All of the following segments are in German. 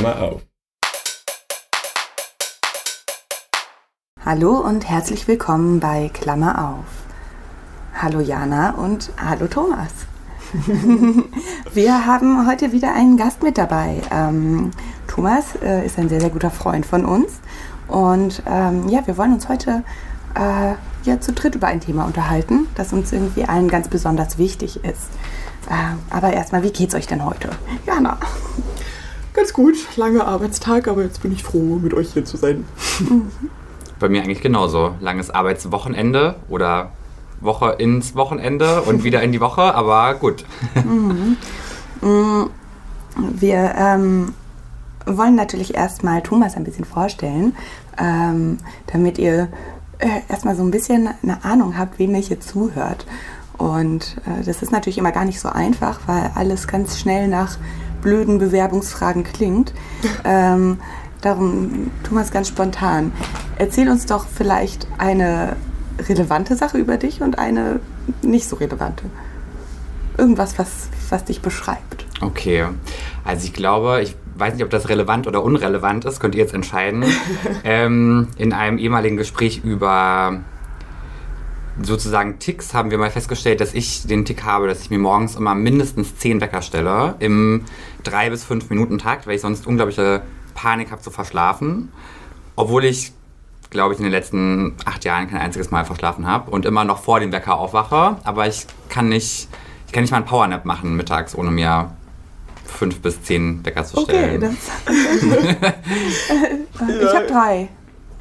Klammer auf. Hallo und herzlich willkommen bei Klammer auf. Hallo Jana und hallo Thomas. Wir haben heute wieder einen Gast mit dabei. Ähm, Thomas äh, ist ein sehr, sehr guter Freund von uns. Und ähm, ja, wir wollen uns heute äh, ja, zu dritt über ein Thema unterhalten, das uns irgendwie allen ganz besonders wichtig ist. Äh, aber erstmal, wie geht's euch denn heute? Jana. Ganz gut, langer Arbeitstag, aber jetzt bin ich froh, mit euch hier zu sein. Bei mir eigentlich genauso. Langes Arbeitswochenende oder Woche ins Wochenende und wieder in die Woche, aber gut. Mhm. Wir ähm, wollen natürlich erstmal Thomas ein bisschen vorstellen, ähm, damit ihr äh, erstmal so ein bisschen eine Ahnung habt, wem ihr hier zuhört. Und äh, das ist natürlich immer gar nicht so einfach, weil alles ganz schnell nach blöden Bewerbungsfragen klingt. ähm, darum, Thomas, ganz spontan. Erzähl uns doch vielleicht eine relevante Sache über dich und eine nicht so relevante. Irgendwas, was, was dich beschreibt. Okay, also ich glaube, ich weiß nicht, ob das relevant oder unrelevant ist, könnt ihr jetzt entscheiden. ähm, in einem ehemaligen Gespräch über sozusagen Ticks haben wir mal festgestellt, dass ich den Tick habe, dass ich mir morgens immer mindestens zehn Wecker stelle im drei bis fünf Minuten Takt, weil ich sonst unglaubliche Panik habe zu verschlafen. Obwohl ich, glaube ich, in den letzten acht Jahren kein einziges Mal verschlafen habe und immer noch vor dem Wecker aufwache. Aber ich kann nicht, ich kann nicht mal einen Powernap machen mittags, ohne mir fünf bis zehn Wecker zu stellen. Okay, das, ich habe drei,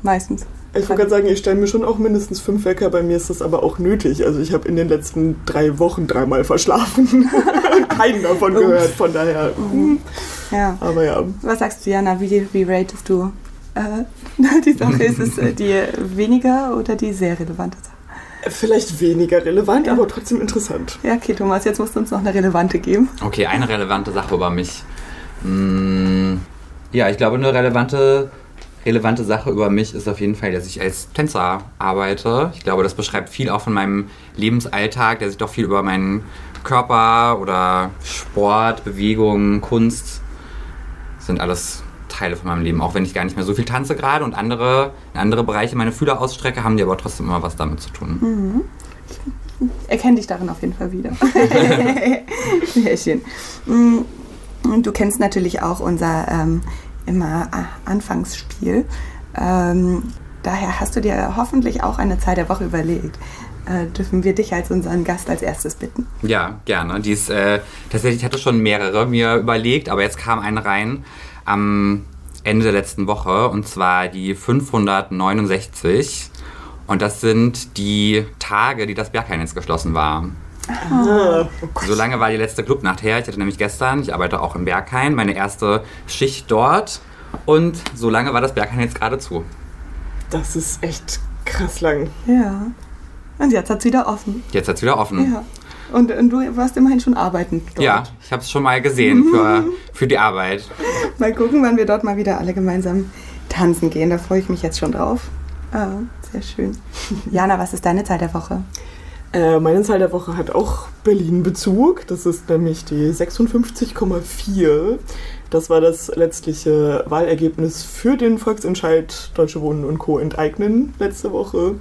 meistens. Ich wollte gerade sagen, ich stelle mir schon auch mindestens fünf Wecker, bei mir ist das aber auch nötig. Also ich habe in den letzten drei Wochen dreimal verschlafen und keinen davon gehört, von daher. Mhm. Ja. Aber ja. Was sagst du, Jana, wie, wie ratest du äh, die Sache? Ist es äh, die weniger oder die sehr relevante Sache? Vielleicht weniger relevant, ja. aber trotzdem interessant. Ja, okay, Thomas, jetzt musst du uns noch eine relevante geben. Okay, eine relevante Sache über mich. Hm, ja, ich glaube, eine relevante, relevante Sache über mich ist auf jeden Fall, dass ich als Tänzer arbeite. Ich glaube, das beschreibt viel auch von meinem Lebensalltag, der sich doch viel über meinen Körper oder Sport, Bewegung, Kunst sind alles Teile von meinem Leben. Auch wenn ich gar nicht mehr so viel tanze gerade und andere, in andere Bereiche meine Fühler ausstrecke, haben die aber trotzdem immer was damit zu tun. Mhm. Erkenne dich darin auf jeden Fall wieder. Sehr schön. Mm, du kennst natürlich auch unser ähm, immer Anfangsspiel. Ähm, daher hast du dir hoffentlich auch eine Zeit der Woche überlegt. Äh, dürfen wir dich als unseren Gast als erstes bitten? Ja, gerne. Dies, äh, tatsächlich hatte schon mehrere mir überlegt, aber jetzt kam eine rein am Ende der letzten Woche und zwar die 569. Und das sind die Tage, die das Berghain jetzt geschlossen war. Oh. So lange war die letzte Clubnacht her. Ich hatte nämlich gestern, ich arbeite auch im Berghain, meine erste Schicht dort. Und so lange war das Berghain jetzt gerade zu. Das ist echt krass lang. Ja. Und jetzt hat es wieder offen. Jetzt hat es wieder offen. Ja. Und, und, du warst immerhin schon arbeiten dort. Ja, ich habe es schon mal gesehen für, für die Arbeit. Mal gucken, wann wir dort mal wieder alle gemeinsam tanzen gehen. Da freue ich mich jetzt schon drauf. Ah, sehr schön. Jana, was ist deine Zahl der Woche? Äh, meine Zahl der Woche hat auch Berlin-Bezug. Das ist nämlich die 56,4. Das war das letztliche Wahlergebnis für den Volksentscheid Deutsche Wohnen und Co. enteignen letzte Woche.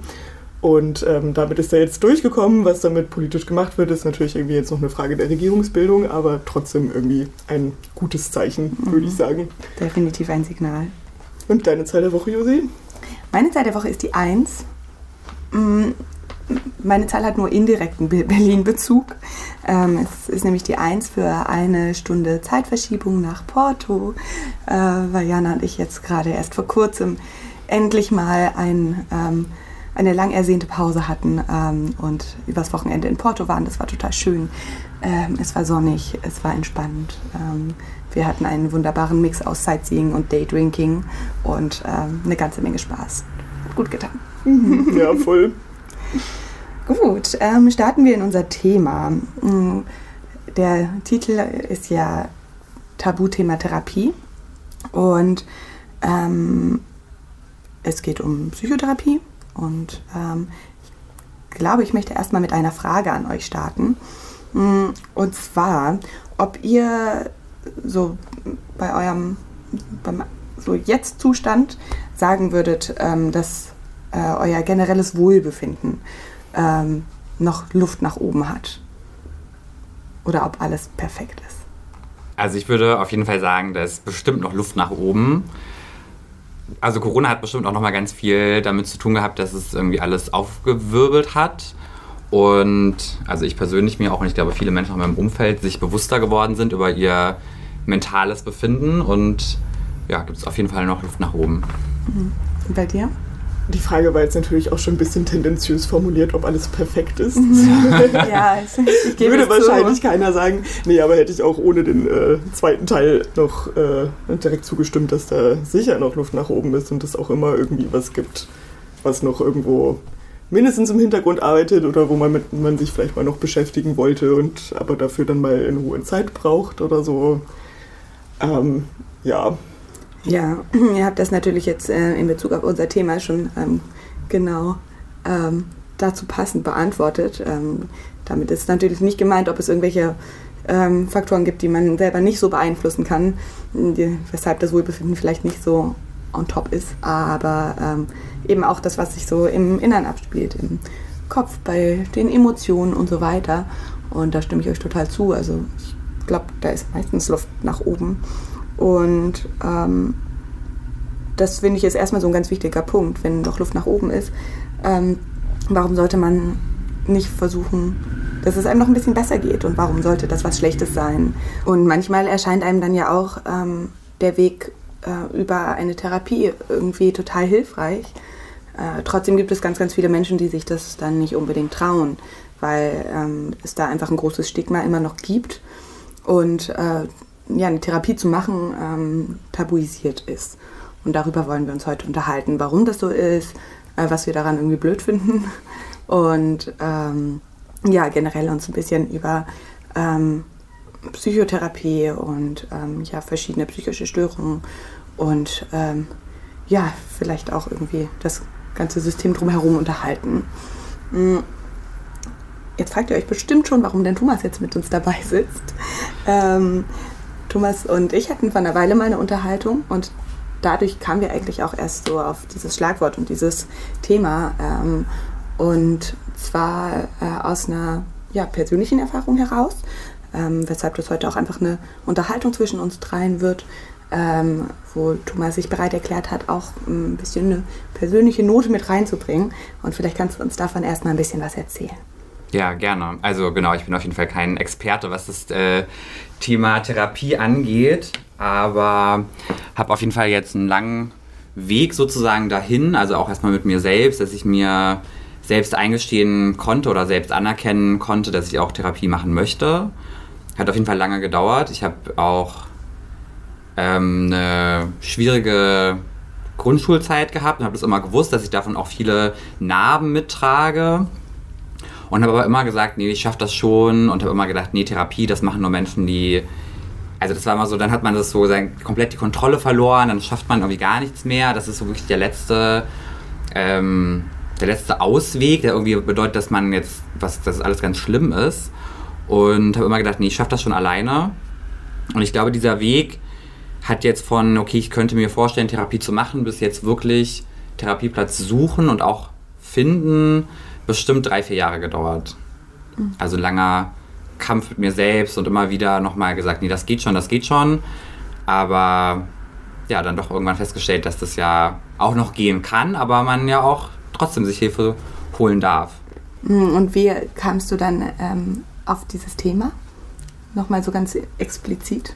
Und ähm, damit ist er jetzt durchgekommen. Was damit politisch gemacht wird, ist natürlich irgendwie jetzt noch eine Frage der Regierungsbildung, aber trotzdem irgendwie ein gutes Zeichen, mhm. würde ich sagen. Definitiv ein Signal. Und deine Zahl der Woche, Josi? Meine Zahl der Woche ist die 1. Meine Zahl hat nur indirekten Berlin-Bezug. Ähm, es ist nämlich die 1 für eine Stunde Zeitverschiebung nach Porto, äh, weil Jana und ich jetzt gerade erst vor kurzem endlich mal ein ähm, eine lang ersehnte Pause hatten ähm, und übers Wochenende in Porto waren. Das war total schön. Ähm, es war sonnig, es war entspannt. Ähm, wir hatten einen wunderbaren Mix aus Sightseeing und Daydrinking und ähm, eine ganze Menge Spaß. Gut getan. Ja, voll. Gut, ähm, starten wir in unser Thema. Mm, der Titel ist ja Tabuthema Therapie und ähm, es geht um Psychotherapie und ähm, ich glaube, ich möchte erstmal mit einer Frage an euch starten. Mm, und zwar, ob ihr so bei eurem beim so Jetzt-Zustand sagen würdet, ähm, dass äh, euer generelles Wohlbefinden ähm, noch Luft nach oben hat. Oder ob alles perfekt ist. Also ich würde auf jeden Fall sagen, da ist bestimmt noch Luft nach oben. Also Corona hat bestimmt auch noch mal ganz viel damit zu tun gehabt, dass es irgendwie alles aufgewirbelt hat. Und also ich persönlich mir auch und ich glaube viele Menschen in meinem Umfeld sich bewusster geworden sind über ihr mentales Befinden und ja, gibt es auf jeden Fall noch Luft nach oben. Mhm. Und bei dir? Die Frage war jetzt natürlich auch schon ein bisschen tendenziös formuliert, ob alles perfekt ist. ja, ich gebe Würde wahrscheinlich zu. keiner sagen. Nee, aber hätte ich auch ohne den äh, zweiten Teil noch äh, direkt zugestimmt, dass da sicher noch Luft nach oben ist und es auch immer irgendwie was gibt, was noch irgendwo mindestens im Hintergrund arbeitet oder wo man, mit, man sich vielleicht mal noch beschäftigen wollte und aber dafür dann mal in Ruhe Zeit braucht oder so. Ähm, ja, ja, ihr habt das natürlich jetzt äh, in Bezug auf unser Thema schon ähm, genau ähm, dazu passend beantwortet. Ähm, damit ist natürlich nicht gemeint, ob es irgendwelche ähm, Faktoren gibt, die man selber nicht so beeinflussen kann, die, weshalb das Wohlbefinden vielleicht nicht so on top ist, aber ähm, eben auch das, was sich so im Innern abspielt, im Kopf, bei den Emotionen und so weiter. Und da stimme ich euch total zu. Also ich glaube, da ist meistens Luft nach oben. Und ähm, das finde ich jetzt erstmal so ein ganz wichtiger Punkt, wenn doch Luft nach oben ist. Ähm, warum sollte man nicht versuchen, dass es einem noch ein bisschen besser geht und warum sollte das was Schlechtes sein? Und manchmal erscheint einem dann ja auch ähm, der Weg äh, über eine Therapie irgendwie total hilfreich. Äh, trotzdem gibt es ganz, ganz viele Menschen, die sich das dann nicht unbedingt trauen, weil ähm, es da einfach ein großes Stigma immer noch gibt. Und äh, ja, eine Therapie zu machen ähm, tabuisiert ist. Und darüber wollen wir uns heute unterhalten, warum das so ist, äh, was wir daran irgendwie blöd finden und ähm, ja, generell uns ein bisschen über ähm, Psychotherapie und ähm, ja, verschiedene psychische Störungen und ähm, ja, vielleicht auch irgendwie das ganze System drumherum unterhalten. Hm. Jetzt fragt ihr euch bestimmt schon, warum denn Thomas jetzt mit uns dabei sitzt. Ähm, Thomas und ich hatten vor einer Weile mal eine Unterhaltung und dadurch kamen wir eigentlich auch erst so auf dieses Schlagwort und dieses Thema. Ähm, und zwar äh, aus einer ja, persönlichen Erfahrung heraus, ähm, weshalb das heute auch einfach eine Unterhaltung zwischen uns dreien wird, ähm, wo Thomas sich bereit erklärt hat, auch ein bisschen eine persönliche Note mit reinzubringen. Und vielleicht kannst du uns davon erstmal ein bisschen was erzählen. Ja, gerne. Also genau, ich bin auf jeden Fall kein Experte, was das äh, Thema Therapie angeht, aber habe auf jeden Fall jetzt einen langen Weg sozusagen dahin, also auch erstmal mit mir selbst, dass ich mir selbst eingestehen konnte oder selbst anerkennen konnte, dass ich auch Therapie machen möchte. Hat auf jeden Fall lange gedauert. Ich habe auch ähm, eine schwierige Grundschulzeit gehabt und habe das immer gewusst, dass ich davon auch viele Narben mittrage und habe aber immer gesagt, nee, ich schaffe das schon und habe immer gedacht, nee, Therapie, das machen nur Menschen, die also das war immer so, dann hat man das so sein, komplett die Kontrolle verloren, dann schafft man irgendwie gar nichts mehr. Das ist so wirklich der letzte, ähm, der letzte Ausweg, der irgendwie bedeutet, dass man jetzt, was, dass alles ganz schlimm ist. Und habe immer gedacht, nee, ich schaffe das schon alleine. Und ich glaube, dieser Weg hat jetzt von, okay, ich könnte mir vorstellen, Therapie zu machen, bis jetzt wirklich Therapieplatz suchen und auch finden, bestimmt drei, vier Jahre gedauert. Also langer Kampf mit mir selbst und immer wieder nochmal gesagt, nee, das geht schon, das geht schon. Aber ja, dann doch irgendwann festgestellt, dass das ja auch noch gehen kann, aber man ja auch trotzdem sich Hilfe holen darf. Mhm, und wie kamst du dann ähm, auf dieses Thema? Nochmal so ganz explizit.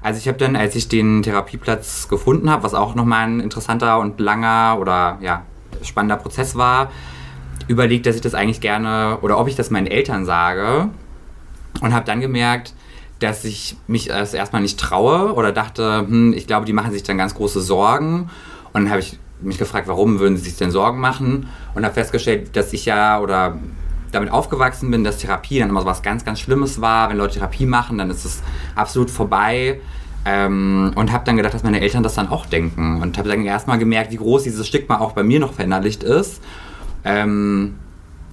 Also ich habe dann, als ich den Therapieplatz gefunden habe, was auch nochmal ein interessanter und langer oder ja, spannender Prozess war, überlegt, dass ich das eigentlich gerne oder ob ich das meinen Eltern sage und habe dann gemerkt, dass ich mich das erstmal nicht traue oder dachte, hm, ich glaube, die machen sich dann ganz große Sorgen. Und dann habe ich mich gefragt, warum würden sie sich denn Sorgen machen? Und habe festgestellt, dass ich ja oder damit aufgewachsen bin, dass Therapie dann immer so was ganz, ganz Schlimmes war. Wenn Leute Therapie machen, dann ist es absolut vorbei. Ähm, und habe dann gedacht, dass meine Eltern das dann auch denken. Und habe dann erstmal gemerkt, wie groß dieses Stigma auch bei mir noch verinnerlicht ist. Ähm,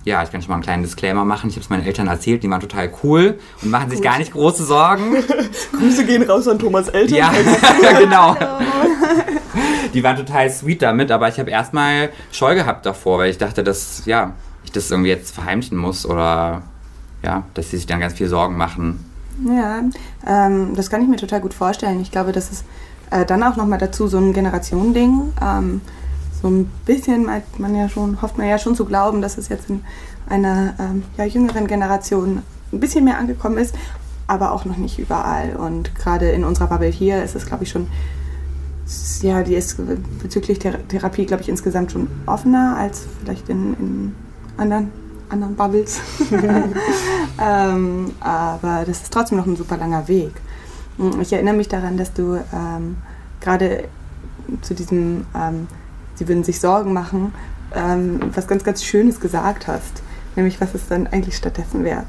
ja, ich kann schon mal einen kleinen Disclaimer machen. Ich habe es meinen Eltern erzählt, die waren total cool und machen sich gar nicht große Sorgen. Grüße gehen raus an Thomas Eltern. Ja, genau. Die waren total sweet damit, aber ich habe erstmal Scheu gehabt davor, weil ich dachte, dass ja, ich das irgendwie jetzt verheimlichen muss oder ja, dass sie sich dann ganz viel Sorgen machen. Ja, ähm, das kann ich mir total gut vorstellen. Ich glaube, das ist äh, dann auch nochmal dazu so ein Generationending. Ähm, so ein bisschen meint man ja schon, hofft man ja schon zu glauben, dass es jetzt in einer ähm, ja, jüngeren Generation ein bisschen mehr angekommen ist, aber auch noch nicht überall. Und gerade in unserer Bubble hier ist es, glaube ich, schon, ja, die ist bezüglich Thera Therapie, glaube ich, insgesamt schon offener als vielleicht in, in anderen, anderen Bubbles. ähm, aber das ist trotzdem noch ein super langer Weg. Ich erinnere mich daran, dass du ähm, gerade zu diesem ähm, sie würden sich Sorgen machen, ähm, was ganz, ganz Schönes gesagt hast. Nämlich, was es dann eigentlich stattdessen wäre.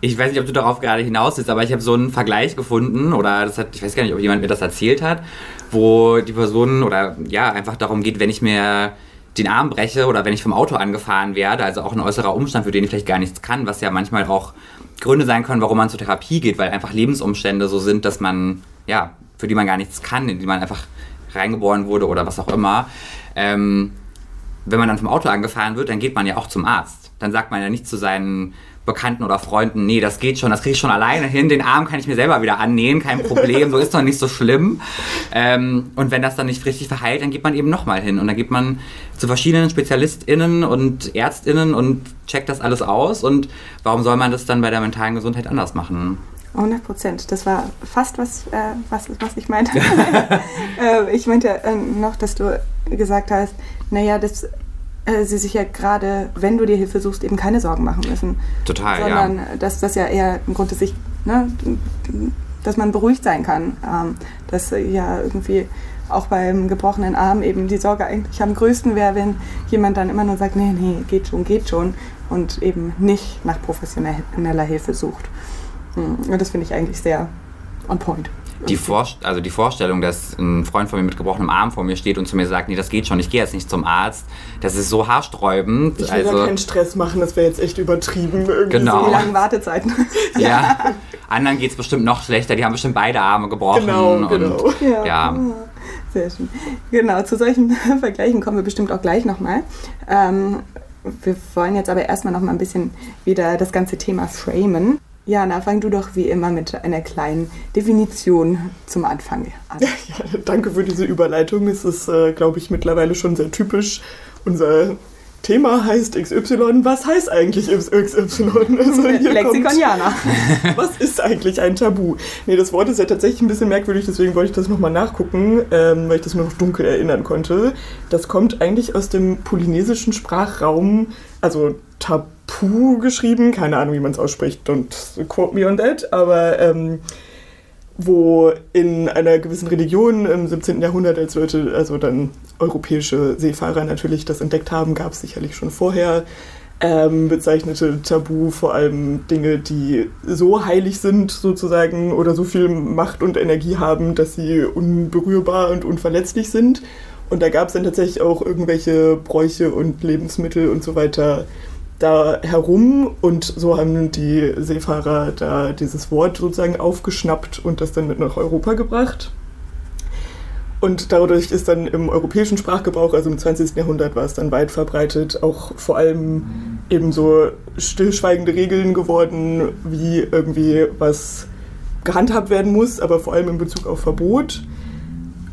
Ich weiß nicht, ob du darauf gerade hinaus bist, aber ich habe so einen Vergleich gefunden, oder das hat, ich weiß gar nicht, ob jemand mir das erzählt hat, wo die Person, oder ja, einfach darum geht, wenn ich mir den Arm breche oder wenn ich vom Auto angefahren werde, also auch ein äußerer Umstand, für den ich vielleicht gar nichts kann, was ja manchmal auch Gründe sein können, warum man zur Therapie geht, weil einfach Lebensumstände so sind, dass man, ja, für die man gar nichts kann, in die man einfach reingeboren wurde oder was auch immer. Ähm, wenn man dann vom Auto angefahren wird, dann geht man ja auch zum Arzt. Dann sagt man ja nicht zu seinen Bekannten oder Freunden, nee, das geht schon, das kriege ich schon alleine hin, den Arm kann ich mir selber wieder annähen, kein Problem, so ist doch nicht so schlimm. Ähm, und wenn das dann nicht richtig verheilt, dann geht man eben nochmal hin und dann geht man zu verschiedenen SpezialistInnen und ÄrztInnen und checkt das alles aus und warum soll man das dann bei der mentalen Gesundheit anders machen? 100 Prozent. Das war fast was, äh, was, was ich meinte. äh, ich meinte äh, noch, dass du gesagt hast, naja, dass äh, sie sich ja gerade, wenn du dir Hilfe suchst, eben keine Sorgen machen müssen. Total, sondern ja. dass das ja eher ein Grund ist, sich, ne, dass man beruhigt sein kann. Ähm, dass ja irgendwie auch beim gebrochenen Arm eben die Sorge eigentlich am größten wäre, wenn jemand dann immer nur sagt, nee, nee, geht schon, geht schon und eben nicht nach professioneller Hilfe sucht. Und hm, das finde ich eigentlich sehr on point. Die, Vor also die Vorstellung, dass ein Freund von mir mit gebrochenem Arm vor mir steht und zu mir sagt, nee, das geht schon, ich gehe jetzt nicht zum Arzt, das ist so haarsträubend. Ich will also, da keinen Stress machen, das wäre jetzt echt übertrieben. Irgendwie genau. So lange Wartezeiten. ja, anderen geht es bestimmt noch schlechter, die haben bestimmt beide Arme gebrochen. Genau, genau. Und, ja. ja. Sehr schön. Genau, zu solchen Vergleichen kommen wir bestimmt auch gleich nochmal. Ähm, wir wollen jetzt aber erstmal noch mal ein bisschen wieder das ganze Thema framen. Jana, fang du doch wie immer mit einer kleinen Definition zum Anfang an. Ja, danke für diese Überleitung. Es ist, äh, glaube ich, mittlerweile schon sehr typisch. Unser Thema heißt XY. Was heißt eigentlich XY? Also Lexikon Jana. Was ist eigentlich ein Tabu? Nee, das Wort ist ja tatsächlich ein bisschen merkwürdig, deswegen wollte ich das nochmal nachgucken, ähm, weil ich das mir noch dunkel erinnern konnte. Das kommt eigentlich aus dem polynesischen Sprachraum, also Tabu Pu geschrieben, keine Ahnung, wie man es ausspricht, don't quote me on that, aber ähm, wo in einer gewissen Religion im 17. Jahrhundert, als Leute, also dann europäische Seefahrer natürlich das entdeckt haben, gab es sicherlich schon vorher, ähm, bezeichnete Tabu vor allem Dinge, die so heilig sind sozusagen oder so viel Macht und Energie haben, dass sie unberührbar und unverletzlich sind. Und da gab es dann tatsächlich auch irgendwelche Bräuche und Lebensmittel und so weiter, da herum und so haben die Seefahrer da dieses Wort sozusagen aufgeschnappt und das dann mit nach Europa gebracht. Und dadurch ist dann im europäischen Sprachgebrauch, also im 20. Jahrhundert, war es dann weit verbreitet, auch vor allem eben so stillschweigende Regeln geworden, wie irgendwie was gehandhabt werden muss, aber vor allem in Bezug auf Verbot,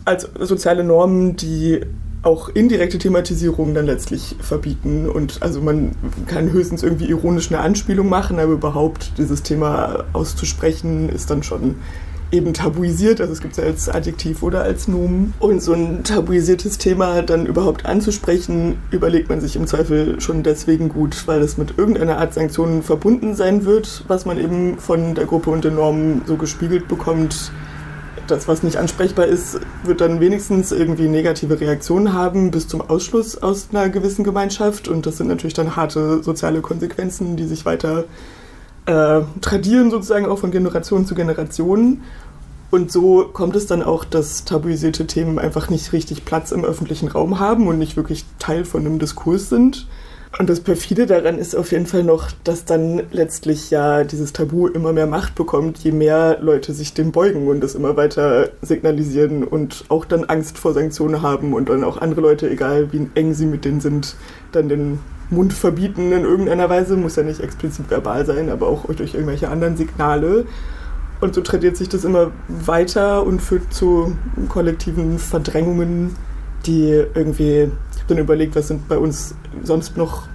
als soziale Normen, die auch indirekte Thematisierungen dann letztlich verbieten. Und also man kann höchstens irgendwie ironisch eine Anspielung machen, aber überhaupt dieses Thema auszusprechen ist dann schon eben tabuisiert, also es gibt es ja als Adjektiv oder als Nomen. Und so ein tabuisiertes Thema dann überhaupt anzusprechen, überlegt man sich im Zweifel schon deswegen gut, weil es mit irgendeiner Art Sanktionen verbunden sein wird, was man eben von der Gruppe und den Normen so gespiegelt bekommt, das, was nicht ansprechbar ist, wird dann wenigstens irgendwie negative Reaktionen haben bis zum Ausschluss aus einer gewissen Gemeinschaft. Und das sind natürlich dann harte soziale Konsequenzen, die sich weiter äh, tradieren, sozusagen auch von Generation zu Generation. Und so kommt es dann auch, dass tabuisierte Themen einfach nicht richtig Platz im öffentlichen Raum haben und nicht wirklich Teil von einem Diskurs sind. Und das Perfide daran ist auf jeden Fall noch, dass dann letztlich ja dieses Tabu immer mehr Macht bekommt, je mehr Leute sich dem beugen und das immer weiter signalisieren und auch dann Angst vor Sanktionen haben und dann auch andere Leute, egal wie eng sie mit denen sind, dann den Mund verbieten in irgendeiner Weise, muss ja nicht explizit verbal sein, aber auch durch irgendwelche anderen Signale. Und so tradiert sich das immer weiter und führt zu kollektiven Verdrängungen, die irgendwie, dann überlegt, was sind bei uns sonst noch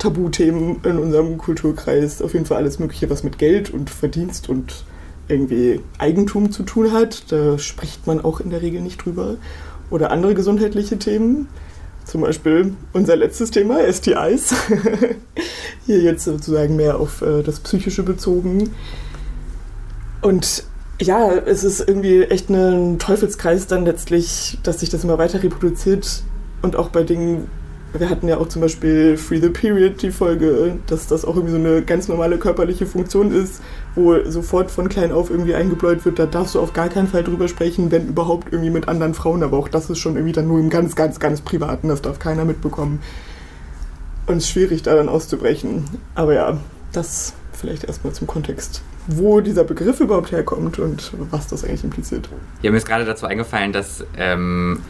Tabuthemen in unserem Kulturkreis. Auf jeden Fall alles Mögliche, was mit Geld und Verdienst und irgendwie Eigentum zu tun hat. Da spricht man auch in der Regel nicht drüber. Oder andere gesundheitliche Themen. Zum Beispiel unser letztes Thema, STIs. Hier jetzt sozusagen mehr auf äh, das Psychische bezogen. Und ja, es ist irgendwie echt ein Teufelskreis dann letztlich, dass sich das immer weiter reproduziert und auch bei Dingen, wir hatten ja auch zum Beispiel Free the Period, die Folge, dass das auch irgendwie so eine ganz normale körperliche Funktion ist, wo sofort von klein auf irgendwie eingebläut wird, da darfst du auf gar keinen Fall drüber sprechen, wenn überhaupt irgendwie mit anderen Frauen, aber auch das ist schon irgendwie dann nur im ganz, ganz, ganz Privaten, das darf keiner mitbekommen. Und es ist schwierig, da dann auszubrechen. Aber ja, das vielleicht erstmal zum Kontext wo dieser Begriff überhaupt herkommt und was das eigentlich impliziert. Ja, mir ist gerade dazu eingefallen, dass ähm,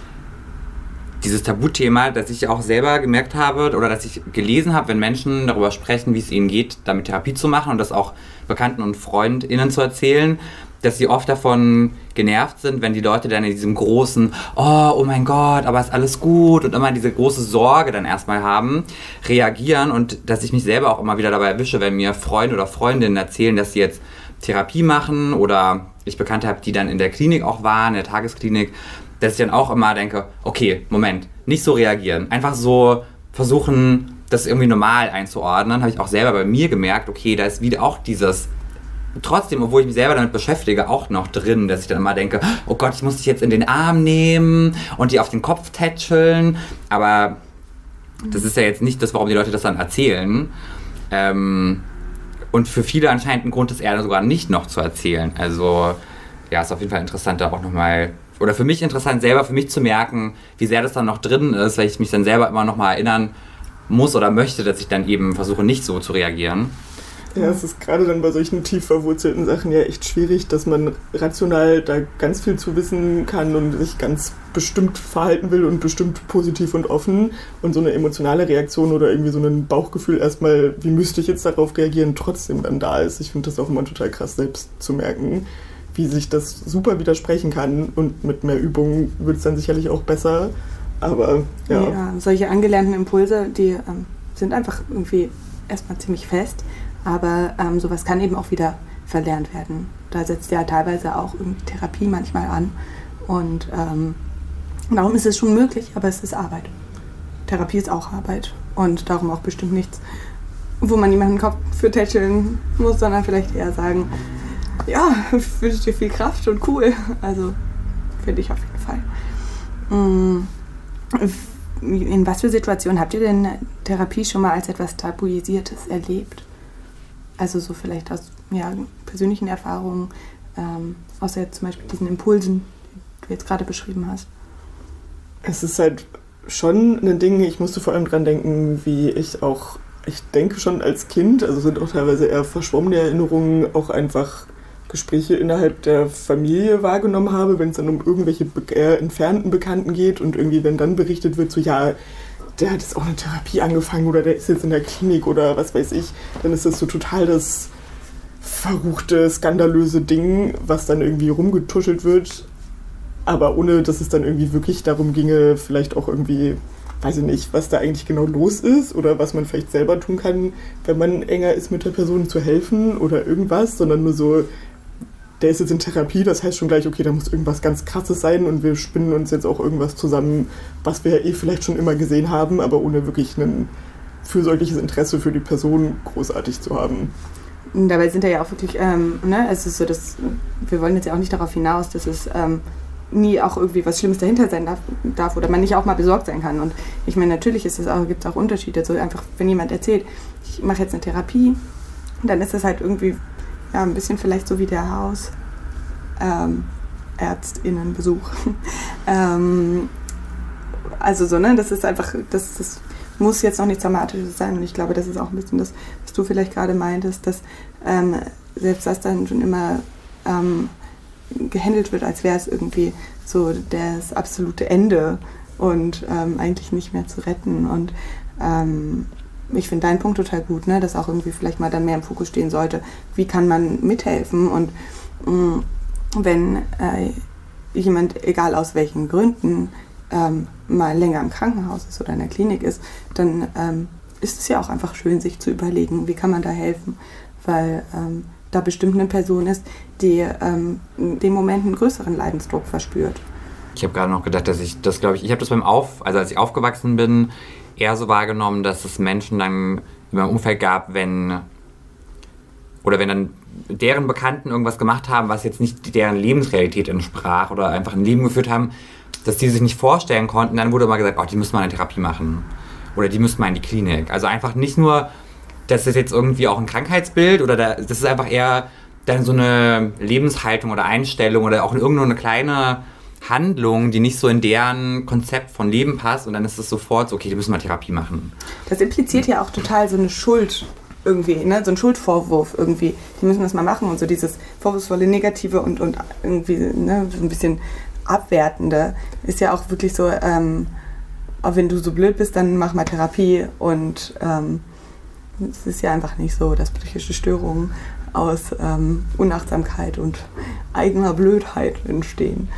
dieses Tabuthema, das ich auch selber gemerkt habe oder dass ich gelesen habe, wenn Menschen darüber sprechen, wie es ihnen geht, damit Therapie zu machen und das auch Bekannten und FreundInnen zu erzählen, dass sie oft davon genervt sind, wenn die Leute dann in diesem großen, oh, oh mein Gott, aber ist alles gut und immer diese große Sorge dann erstmal haben, reagieren und dass ich mich selber auch immer wieder dabei erwische, wenn mir Freunde oder Freundinnen erzählen, dass sie jetzt Therapie machen oder ich Bekannte habe, die dann in der Klinik auch waren, in der Tagesklinik, dass ich dann auch immer denke, okay, Moment, nicht so reagieren, einfach so versuchen, das irgendwie normal einzuordnen, habe ich auch selber bei mir gemerkt, okay, da ist wieder auch dieses trotzdem, obwohl ich mich selber damit beschäftige, auch noch drin, dass ich dann immer denke, oh Gott, ich muss dich jetzt in den Arm nehmen und die auf den Kopf tätscheln. Aber das ist ja jetzt nicht das, warum die Leute das dann erzählen. Ähm, und für viele anscheinend ein Grund ist eher sogar nicht noch zu erzählen. Also ja, ist auf jeden Fall interessant, da auch nochmal, oder für mich interessant, selber für mich zu merken, wie sehr das dann noch drin ist, weil ich mich dann selber immer nochmal erinnern muss oder möchte, dass ich dann eben versuche, nicht so zu reagieren. Ja, es ist gerade dann bei solchen tief verwurzelten Sachen ja echt schwierig, dass man rational da ganz viel zu wissen kann und sich ganz bestimmt verhalten will und bestimmt positiv und offen und so eine emotionale Reaktion oder irgendwie so ein Bauchgefühl erstmal, wie müsste ich jetzt darauf reagieren, trotzdem dann da ist. Ich finde das auch immer total krass selbst zu merken, wie sich das super widersprechen kann und mit mehr Übung wird es dann sicherlich auch besser. Aber ja. ja solche angelernten Impulse, die ähm, sind einfach irgendwie erstmal ziemlich fest aber ähm, sowas kann eben auch wieder verlernt werden. Da setzt ja teilweise auch Therapie manchmal an. Und ähm, darum ist es schon möglich, aber es ist Arbeit. Therapie ist auch Arbeit und darum auch bestimmt nichts, wo man jemanden Kopf für tätscheln muss, sondern vielleicht eher sagen, ja, ich wünsche dir viel Kraft und cool. Also finde ich auf jeden Fall. Mm, in was für Situationen habt ihr denn Therapie schon mal als etwas Tabuisiertes erlebt? Also so vielleicht aus ja, persönlichen Erfahrungen, ähm, außer jetzt zum Beispiel diesen Impulsen, die du jetzt gerade beschrieben hast. Es ist halt schon ein Ding, ich musste vor allem dran denken, wie ich auch, ich denke schon als Kind, also sind auch teilweise eher verschwommene Erinnerungen, auch einfach Gespräche innerhalb der Familie wahrgenommen habe, wenn es dann um irgendwelche eher entfernten Bekannten geht und irgendwie, wenn dann berichtet wird, so ja, der hat jetzt auch eine Therapie angefangen oder der ist jetzt in der Klinik oder was weiß ich, dann ist das so total das verruchte, skandalöse Ding, was dann irgendwie rumgetuschelt wird, aber ohne dass es dann irgendwie wirklich darum ginge, vielleicht auch irgendwie, weiß ich nicht, was da eigentlich genau los ist oder was man vielleicht selber tun kann, wenn man enger ist mit der Person zu helfen oder irgendwas, sondern nur so, der ist jetzt in Therapie, das heißt schon gleich, okay, da muss irgendwas ganz Krasses sein und wir spinnen uns jetzt auch irgendwas zusammen, was wir eh vielleicht schon immer gesehen haben, aber ohne wirklich ein fürsorgliches Interesse für die Person großartig zu haben. Dabei sind ja auch wirklich, ähm, ne, es ist so, dass wir wollen jetzt ja auch nicht darauf hinaus, dass es ähm, nie auch irgendwie was Schlimmes dahinter sein darf, darf, oder man nicht auch mal besorgt sein kann. Und ich meine, natürlich ist es auch, gibt es auch Unterschiede. So einfach, wenn jemand erzählt, ich mache jetzt eine Therapie, dann ist das halt irgendwie ja, ein bisschen vielleicht so wie der Haus. Ähm, Ärztinnenbesuch. ähm, also so, ne, das ist einfach, das, das muss jetzt noch nichts Dramatisches sein. Und ich glaube, das ist auch ein bisschen das, was du vielleicht gerade meintest, dass ähm, selbst das dann schon immer ähm, gehandelt wird, als wäre es irgendwie so das absolute Ende und ähm, eigentlich nicht mehr zu retten. Und ähm, ich finde deinen Punkt total gut, ne? dass auch irgendwie vielleicht mal dann mehr im Fokus stehen sollte, wie kann man mithelfen und mh, mm, wenn äh, jemand, egal aus welchen Gründen, ähm, mal länger im Krankenhaus ist oder in der Klinik ist, dann ähm, ist es ja auch einfach schön, sich zu überlegen, wie kann man da helfen, weil ähm, da bestimmt eine Person ist, die ähm, in dem Moment einen größeren Leidensdruck verspürt. Ich habe gerade noch gedacht, dass ich das, glaube ich, ich habe das beim Auf, also als ich aufgewachsen bin, eher so wahrgenommen, dass es Menschen dann in meinem Umfeld gab, wenn oder wenn dann deren Bekannten irgendwas gemacht haben, was jetzt nicht deren Lebensrealität entsprach oder einfach ein Leben geführt haben, dass die sich nicht vorstellen konnten, dann wurde immer gesagt, oh, die müssen mal eine Therapie machen oder die müssen mal in die Klinik. Also einfach nicht nur, dass das jetzt irgendwie auch ein Krankheitsbild oder da, das ist einfach eher dann so eine Lebenshaltung oder Einstellung oder auch irgendeine kleine Handlung, die nicht so in deren Konzept von Leben passt und dann ist es sofort so, okay, die müssen mal Therapie machen. Das impliziert ja auch total so eine Schuld irgendwie, ne? so ein Schuldvorwurf irgendwie. Die müssen das mal machen und so dieses vorwurfsvolle Negative und, und irgendwie ne, so ein bisschen abwertende ist ja auch wirklich so, ähm, auch wenn du so blöd bist, dann mach mal Therapie und ähm, es ist ja einfach nicht so, dass psychische Störungen aus ähm, Unachtsamkeit und eigener Blödheit entstehen.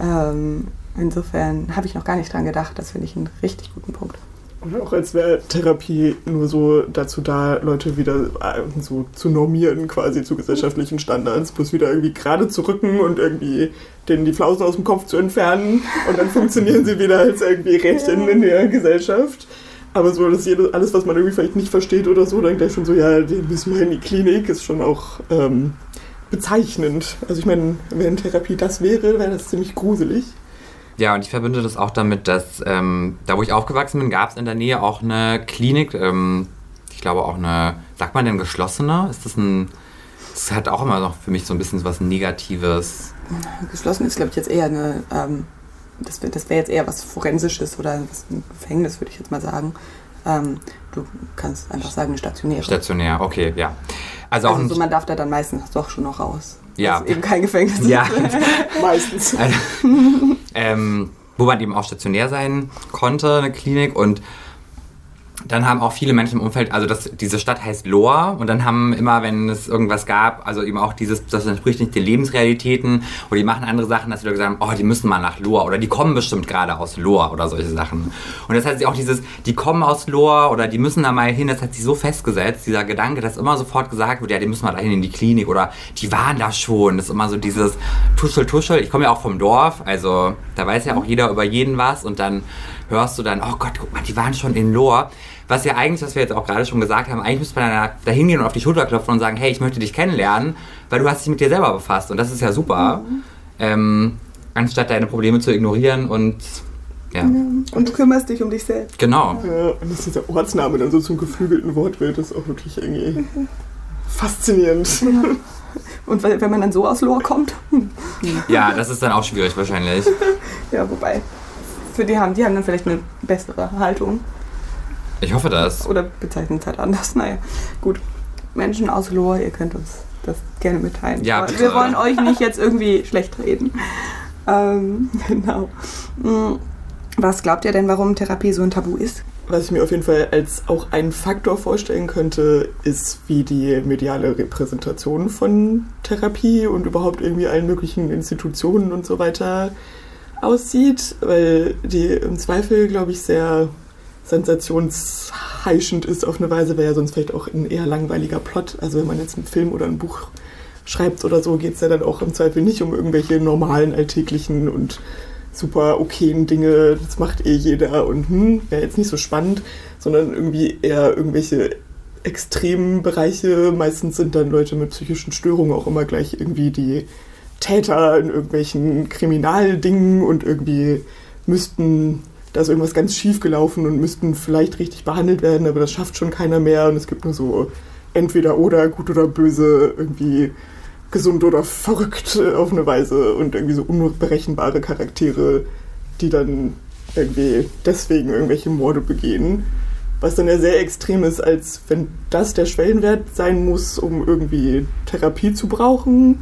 Ähm, insofern habe ich noch gar nicht dran gedacht. Das finde ich einen richtig guten Punkt. Und auch als wäre Therapie nur so dazu da, Leute wieder äh, so zu normieren, quasi zu gesellschaftlichen Standards, bloß wieder irgendwie gerade zu rücken und irgendwie denen die Flausen aus dem Kopf zu entfernen und dann funktionieren sie wieder als irgendwie Rädchen in der Gesellschaft. Aber so, dass jede, alles, was man irgendwie vielleicht nicht versteht oder so, dann gleich schon so, ja, die müssen wir in die Klinik, ist schon auch ähm, bezeichnend. Also ich meine, wenn Therapie das wäre, wäre das ziemlich gruselig. Ja, und ich verbinde das auch damit, dass ähm, da, wo ich aufgewachsen bin, gab es in der Nähe auch eine Klinik. Ähm, ich glaube auch eine, sagt man denn geschlossene? Ist das ein, das hat auch immer noch für mich so ein bisschen was Negatives. Geschlossen ist, glaube ich, jetzt eher eine, ähm, das wäre wär jetzt eher was Forensisches oder was ein Gefängnis, würde ich jetzt mal sagen. Ähm, du kannst einfach sagen, stationär. Stationär, okay, ja. Also, also so, man darf da dann meistens doch schon noch raus. Ja. Also eben kein Gefängnis. Ja. meistens. Also, ähm, wo man eben auch stationär sein konnte, eine Klinik. Und dann haben auch viele Menschen im Umfeld, also das, diese Stadt heißt Lohr und dann haben immer, wenn es irgendwas gab, also eben auch dieses, das entspricht nicht den Lebensrealitäten oder die machen andere Sachen, dass sie gesagt haben, oh, die müssen mal nach Lohr oder die kommen bestimmt gerade aus Lohr oder solche Sachen. Und das hat sie auch dieses, die kommen aus Lohr oder die müssen da mal hin, das hat sie so festgesetzt, dieser Gedanke, dass immer sofort gesagt wird, ja, die müssen mal dahin in die Klinik oder die waren da schon. Das ist immer so dieses Tuschel, Tuschel. Ich komme ja auch vom Dorf, also da weiß ja auch jeder über jeden was und dann hörst du dann, oh Gott, guck mal, die waren schon in Lohr. Was ja eigentlich, was wir jetzt auch gerade schon gesagt haben, eigentlich müsste man da hingehen und auf die Schulter klopfen und sagen, hey, ich möchte dich kennenlernen, weil du hast dich mit dir selber befasst und das ist ja super. Mhm. Ähm, anstatt deine Probleme zu ignorieren und ja. Und du kümmerst dich um dich selbst. Genau. Ja, und dass dieser Ortsname dann so zum geflügelten Wort wird, ist auch wirklich irgendwie faszinierend. Ja. Und wenn man dann so aus Lohr kommt? Ja, das ist dann auch schwierig wahrscheinlich. ja, wobei, für die haben, die haben dann vielleicht eine bessere Haltung. Ich hoffe das. Oder bezeichnen es halt anders. Naja, gut. Menschen aus Lohr, ihr könnt uns das gerne mitteilen. Ja, bitte. Wir wollen euch nicht jetzt irgendwie schlecht reden. Ähm, genau. Hm, was glaubt ihr denn, warum Therapie so ein Tabu ist? Was ich mir auf jeden Fall als auch einen Faktor vorstellen könnte, ist, wie die mediale Repräsentation von Therapie und überhaupt irgendwie allen möglichen Institutionen und so weiter aussieht, weil die im Zweifel, glaube ich, sehr sensationsheischend ist auf eine Weise, wäre ja sonst vielleicht auch ein eher langweiliger Plot. Also wenn man jetzt einen Film oder ein Buch schreibt oder so, geht es ja dann auch im Zweifel nicht um irgendwelche normalen, alltäglichen und super okayen Dinge, das macht eh jeder und hm, wäre jetzt nicht so spannend, sondern irgendwie eher irgendwelche extremen Bereiche. Meistens sind dann Leute mit psychischen Störungen auch immer gleich irgendwie die Täter in irgendwelchen Kriminaldingen und irgendwie müssten, da ist irgendwas ganz schief gelaufen und müssten vielleicht richtig behandelt werden, aber das schafft schon keiner mehr und es gibt nur so entweder oder, gut oder böse, irgendwie gesund oder verrückt auf eine Weise und irgendwie so unberechenbare Charaktere, die dann irgendwie deswegen irgendwelche Morde begehen. was dann ja sehr extrem ist, als wenn das der Schwellenwert sein muss, um irgendwie Therapie zu brauchen,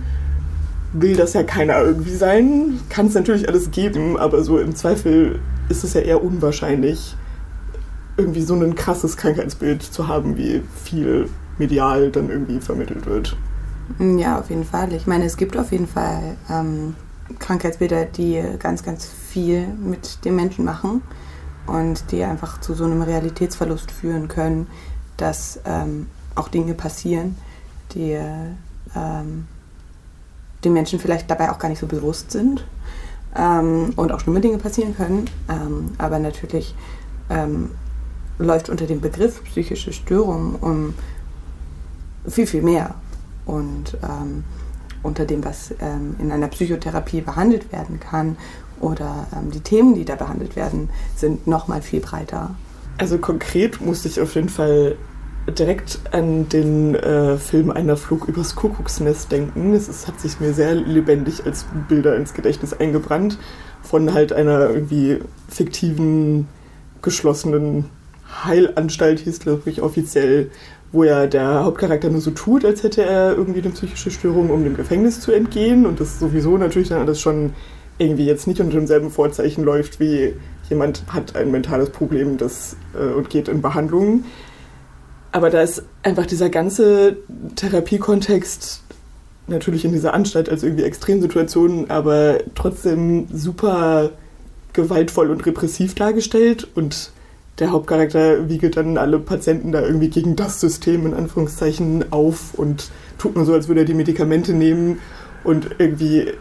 will das ja keiner irgendwie sein. Kann es natürlich alles geben, aber so im Zweifel ist es ja eher unwahrscheinlich, irgendwie so ein krasses Krankheitsbild zu haben, wie viel medial dann irgendwie vermittelt wird. Ja, auf jeden Fall. Ich meine, es gibt auf jeden Fall ähm, Krankheitsbilder, die ganz, ganz viel mit den Menschen machen und die einfach zu so einem Realitätsverlust führen können, dass ähm, auch Dinge passieren, die ähm, den Menschen vielleicht dabei auch gar nicht so bewusst sind ähm, und auch schlimme Dinge passieren können. Ähm, aber natürlich ähm, läuft unter dem Begriff psychische Störung um viel, viel mehr. Und ähm, unter dem, was ähm, in einer Psychotherapie behandelt werden kann oder die Themen, die da behandelt werden, sind nochmal viel breiter. Also konkret musste ich auf jeden Fall direkt an den äh, Film Einer Flug übers Kuckucksnest denken. Es ist, hat sich mir sehr lebendig als Bilder ins Gedächtnis eingebrannt von halt einer irgendwie fiktiven, geschlossenen Heilanstalt, hieß glaube ich offiziell, wo ja der Hauptcharakter nur so tut, als hätte er irgendwie eine psychische Störung, um dem Gefängnis zu entgehen und das sowieso natürlich dann alles schon irgendwie jetzt nicht unter demselben Vorzeichen läuft wie jemand hat ein mentales Problem das, äh, und geht in Behandlung. Aber da ist einfach dieser ganze Therapiekontext natürlich in dieser Anstalt als irgendwie Extremsituation, aber trotzdem super gewaltvoll und repressiv dargestellt. Und der Hauptcharakter wiegelt dann alle Patienten da irgendwie gegen das System in Anführungszeichen auf und tut nur so, als würde er die Medikamente nehmen. Und irgendwie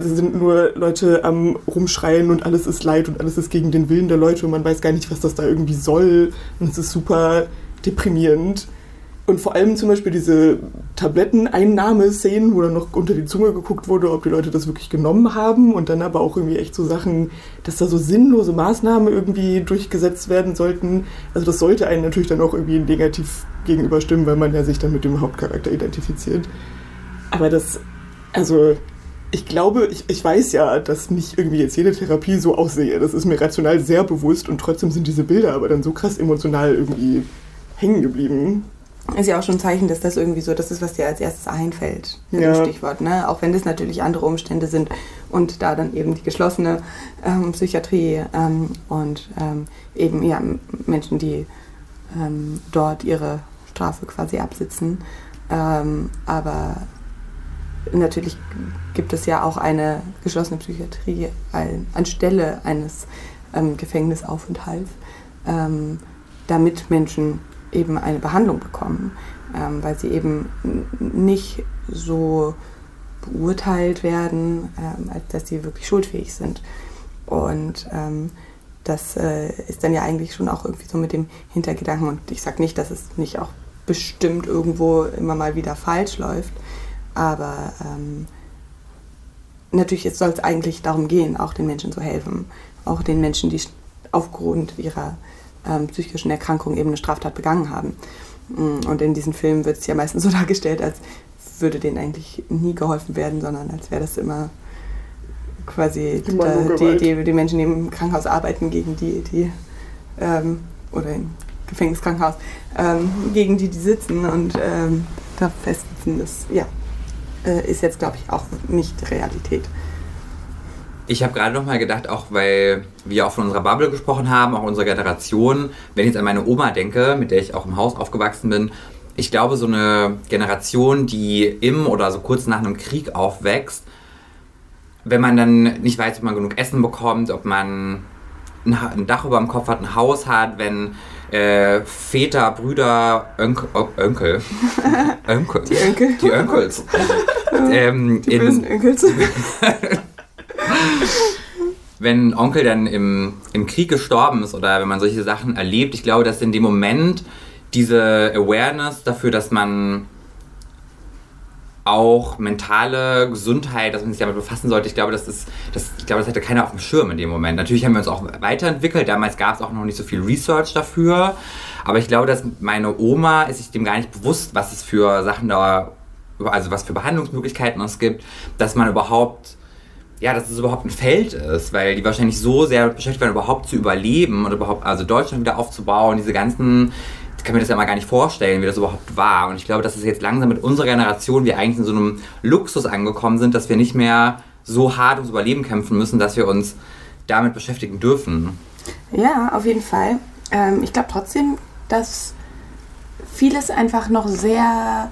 sind nur Leute am Rumschreien und alles ist leid und alles ist gegen den Willen der Leute und man weiß gar nicht, was das da irgendwie soll. Und es ist super deprimierend. Und vor allem zum Beispiel diese Tabletteneinnahmeszenen, wo dann noch unter die Zunge geguckt wurde, ob die Leute das wirklich genommen haben. Und dann aber auch irgendwie echt so Sachen, dass da so sinnlose Maßnahmen irgendwie durchgesetzt werden sollten. Also das sollte einen natürlich dann auch irgendwie negativ gegenüberstimmen, weil man ja sich dann mit dem Hauptcharakter identifiziert. Aber das, also ich glaube, ich, ich weiß ja, dass nicht irgendwie jetzt jede Therapie so aussehe. Das ist mir rational sehr bewusst und trotzdem sind diese Bilder aber dann so krass emotional irgendwie hängen geblieben ist ja auch schon ein Zeichen, dass das irgendwie so das ist, was dir als erstes einfällt, mit ja. Stichwort. Ne? Auch wenn das natürlich andere Umstände sind und da dann eben die geschlossene ähm, Psychiatrie ähm, und ähm, eben ja, Menschen, die ähm, dort ihre Strafe quasi absitzen. Ähm, aber natürlich gibt es ja auch eine geschlossene Psychiatrie anstelle eines ähm, Gefängnisaufenthalts, damit Menschen eben eine Behandlung bekommen, ähm, weil sie eben nicht so beurteilt werden, ähm, als dass sie wirklich schuldfähig sind. Und ähm, das äh, ist dann ja eigentlich schon auch irgendwie so mit dem Hintergedanken. Und ich sage nicht, dass es nicht auch bestimmt irgendwo immer mal wieder falsch läuft, aber ähm, natürlich soll es eigentlich darum gehen, auch den Menschen zu helfen, auch den Menschen, die aufgrund ihrer ähm, psychischen Erkrankungen eben eine Straftat begangen haben. Mm, und in diesen Filmen wird es ja meistens so dargestellt, als würde denen eigentlich nie geholfen werden, sondern als wäre das immer quasi die, die, die, Menschen, die im Krankenhaus arbeiten, gegen die, die ähm, oder im Gefängniskrankenhaus, ähm, gegen die, die sitzen und ähm, da festsitzen. Das ja, äh, ist jetzt, glaube ich, auch nicht Realität. Ich habe gerade noch mal gedacht, auch weil wir auch von unserer Bubble gesprochen haben, auch unserer Generation, wenn ich jetzt an meine Oma denke, mit der ich auch im Haus aufgewachsen bin, ich glaube, so eine Generation, die im oder so kurz nach einem Krieg aufwächst, wenn man dann nicht weiß, ob man genug Essen bekommt, ob man ein Dach über dem Kopf hat, ein Haus hat, wenn äh, Väter, Brüder, Önkel, oh, Önkel, Önkel, die Önkel, die Önkels, ähm, die bösen Önkels. wenn Onkel dann im, im Krieg gestorben ist oder wenn man solche Sachen erlebt, ich glaube, dass in dem Moment diese Awareness dafür, dass man auch mentale Gesundheit, dass man sich damit befassen sollte. Ich glaube, das ist, das, ich glaube, das hatte keiner auf dem Schirm in dem Moment. Natürlich haben wir uns auch weiterentwickelt. Damals gab es auch noch nicht so viel Research dafür. Aber ich glaube, dass meine Oma ist sich dem gar nicht bewusst, was es für Sachen da, also was für Behandlungsmöglichkeiten es gibt, dass man überhaupt ja, dass es überhaupt ein Feld ist, weil die wahrscheinlich so sehr beschäftigt waren, überhaupt zu überleben und überhaupt, also Deutschland wieder aufzubauen, diese ganzen, ich kann mir das ja mal gar nicht vorstellen, wie das überhaupt war. Und ich glaube, dass es jetzt langsam mit unserer Generation wir eigentlich in so einem Luxus angekommen sind, dass wir nicht mehr so hart ums Überleben kämpfen müssen, dass wir uns damit beschäftigen dürfen. Ja, auf jeden Fall. Ähm, ich glaube trotzdem, dass vieles einfach noch sehr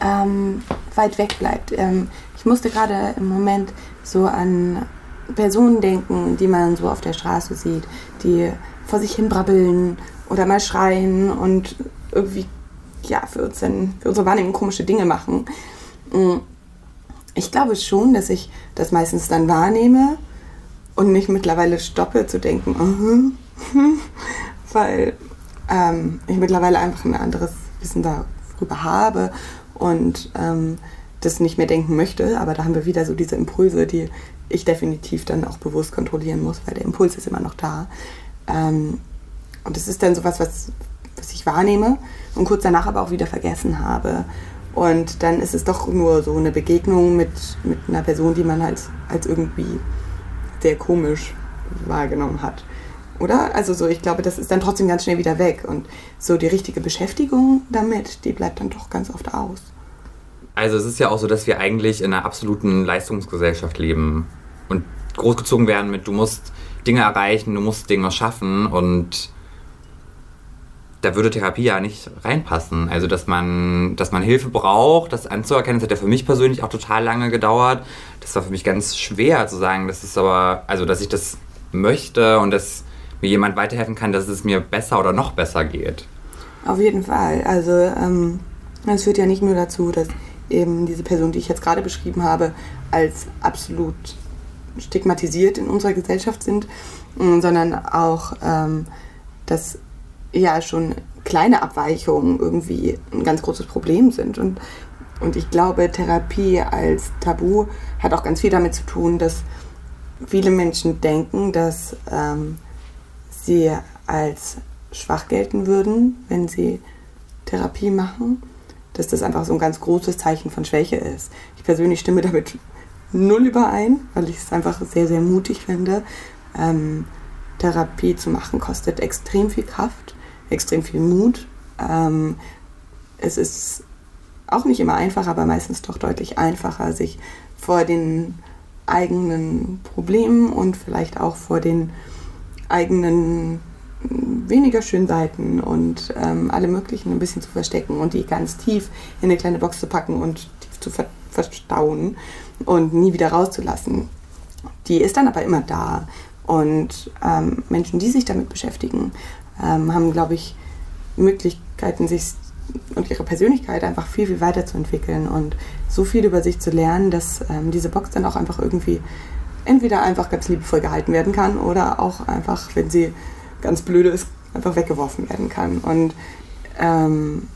ähm, weit weg bleibt. Ähm, musste gerade im Moment so an Personen denken, die man so auf der Straße sieht, die vor sich hin brabbeln oder mal schreien und irgendwie ja, für, uns dann, für unsere Wahrnehmung komische Dinge machen. Mm. Ich glaube schon, dass ich das meistens dann wahrnehme und nicht mittlerweile stoppe zu denken, uh -huh, weil ähm, ich mittlerweile einfach ein anderes Wissen darüber habe und ähm, das nicht mehr denken möchte. Aber da haben wir wieder so diese Impulse, die ich definitiv dann auch bewusst kontrollieren muss, weil der Impuls ist immer noch da. Ähm, und es ist dann sowas, was, was ich wahrnehme und kurz danach aber auch wieder vergessen habe. Und dann ist es doch nur so eine Begegnung mit, mit einer Person, die man halt als irgendwie sehr komisch wahrgenommen hat. Oder? Also so, ich glaube, das ist dann trotzdem ganz schnell wieder weg. Und so die richtige Beschäftigung damit, die bleibt dann doch ganz oft aus. Also es ist ja auch so, dass wir eigentlich in einer absoluten Leistungsgesellschaft leben und großgezogen werden mit, du musst Dinge erreichen, du musst Dinge schaffen und da würde Therapie ja nicht reinpassen. Also, dass man, dass man Hilfe braucht, das anzuerkennen, das hat ja für mich persönlich auch total lange gedauert. Das war für mich ganz schwer zu sagen, das ist aber, also, dass ich das möchte und dass mir jemand weiterhelfen kann, dass es mir besser oder noch besser geht. Auf jeden Fall. Also, ähm, es führt ja nicht nur dazu, dass eben diese Person, die ich jetzt gerade beschrieben habe, als absolut stigmatisiert in unserer Gesellschaft sind, mm, sondern auch, ähm, dass ja schon kleine Abweichungen irgendwie ein ganz großes Problem sind. Und, und ich glaube, Therapie als Tabu hat auch ganz viel damit zu tun, dass viele Menschen denken, dass ähm, sie als schwach gelten würden, wenn sie Therapie machen, dass das einfach so ein ganz großes Zeichen von Schwäche ist. Ich persönlich stimme damit null überein, weil ich es einfach sehr, sehr mutig finde. Ähm, Therapie zu machen kostet extrem viel Kraft extrem viel Mut. Ähm, es ist auch nicht immer einfach, aber meistens doch deutlich einfacher, sich vor den eigenen Problemen und vielleicht auch vor den eigenen weniger schönen Seiten und ähm, alle möglichen ein bisschen zu verstecken und die ganz tief in eine kleine Box zu packen und tief zu ver verstauen und nie wieder rauszulassen. Die ist dann aber immer da. Und ähm, Menschen, die sich damit beschäftigen, ähm, haben, glaube ich, Möglichkeiten, sich und ihre Persönlichkeit einfach viel, viel weiterzuentwickeln und so viel über sich zu lernen, dass ähm, diese Box dann auch einfach irgendwie entweder einfach ganz liebevoll gehalten werden kann oder auch einfach, wenn sie ganz blöde ist, einfach weggeworfen werden kann. Und ähm,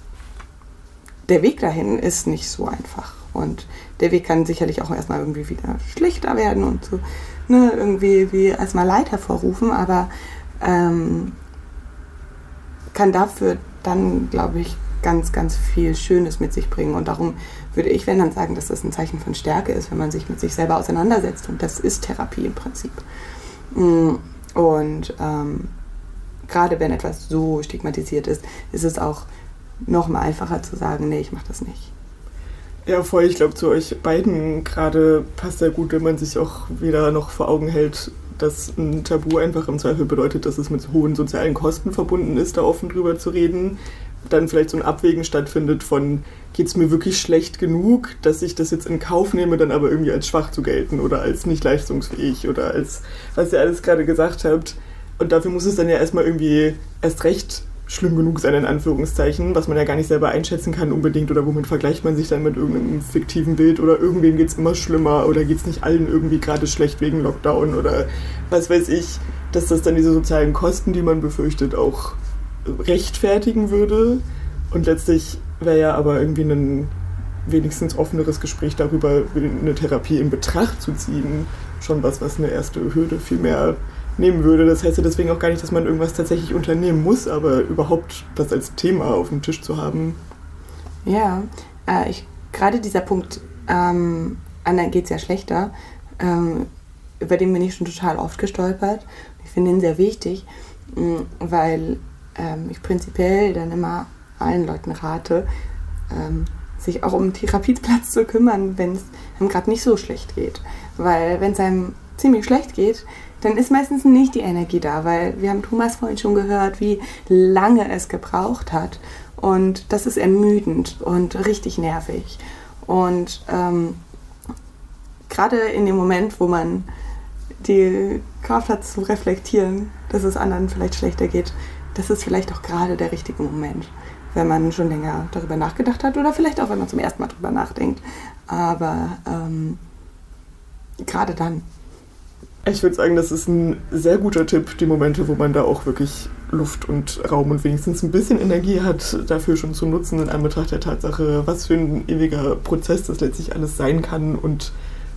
der Weg dahin ist nicht so einfach. Und der Weg kann sicherlich auch erstmal irgendwie wieder schlechter werden und so ne, irgendwie wie erstmal Leid hervorrufen, aber ähm, kann dafür dann, glaube ich, ganz, ganz viel Schönes mit sich bringen. Und darum würde ich, wenn dann sagen, dass das ein Zeichen von Stärke ist, wenn man sich mit sich selber auseinandersetzt. Und das ist Therapie im Prinzip. Mm, und ähm, gerade wenn etwas so stigmatisiert ist, ist es auch noch mal einfacher zu sagen, nee, ich mache das nicht. Ja, voll. Ich glaube, zu euch beiden gerade passt sehr gut, wenn man sich auch wieder noch vor Augen hält, dass ein Tabu einfach im Zweifel bedeutet, dass es mit hohen sozialen Kosten verbunden ist, da offen drüber zu reden. Dann vielleicht so ein Abwägen stattfindet von, geht es mir wirklich schlecht genug, dass ich das jetzt in Kauf nehme, dann aber irgendwie als schwach zu gelten oder als nicht leistungsfähig oder als, was ihr alles gerade gesagt habt. Und dafür muss es dann ja erstmal irgendwie erst recht schlimm genug sein, in Anführungszeichen, was man ja gar nicht selber einschätzen kann unbedingt oder womit vergleicht man sich dann mit irgendeinem fiktiven Bild oder irgendwem geht es immer schlimmer oder geht es nicht allen irgendwie gerade schlecht wegen Lockdown oder was weiß ich, dass das dann diese sozialen Kosten, die man befürchtet, auch rechtfertigen würde. Und letztlich wäre ja aber irgendwie ein wenigstens offeneres Gespräch darüber, eine Therapie in Betracht zu ziehen, schon was, was eine erste Hürde viel mehr nehmen würde. Das heißt ja deswegen auch gar nicht, dass man irgendwas tatsächlich unternehmen muss, aber überhaupt das als Thema auf dem Tisch zu haben. Ja, äh, ich, gerade dieser Punkt, ähm, anderen geht es ja schlechter, ähm, über den bin ich schon total oft gestolpert. Ich finde ihn sehr wichtig, mh, weil ähm, ich prinzipiell dann immer allen Leuten rate, ähm, sich auch um einen Therapieplatz zu kümmern, wenn es einem gerade nicht so schlecht geht. Weil wenn es einem ziemlich schlecht geht, dann ist meistens nicht die Energie da, weil wir haben Thomas vorhin schon gehört, wie lange es gebraucht hat. Und das ist ermüdend und richtig nervig. Und ähm, gerade in dem Moment, wo man die Kraft hat zu reflektieren, dass es anderen vielleicht schlechter geht, das ist vielleicht auch gerade der richtige Moment, wenn man schon länger darüber nachgedacht hat oder vielleicht auch, wenn man zum ersten Mal darüber nachdenkt. Aber ähm, gerade dann. Ich würde sagen, das ist ein sehr guter Tipp, die Momente, wo man da auch wirklich Luft und Raum und wenigstens ein bisschen Energie hat, dafür schon zu nutzen, in Anbetracht der Tatsache, was für ein ewiger Prozess das letztlich alles sein kann und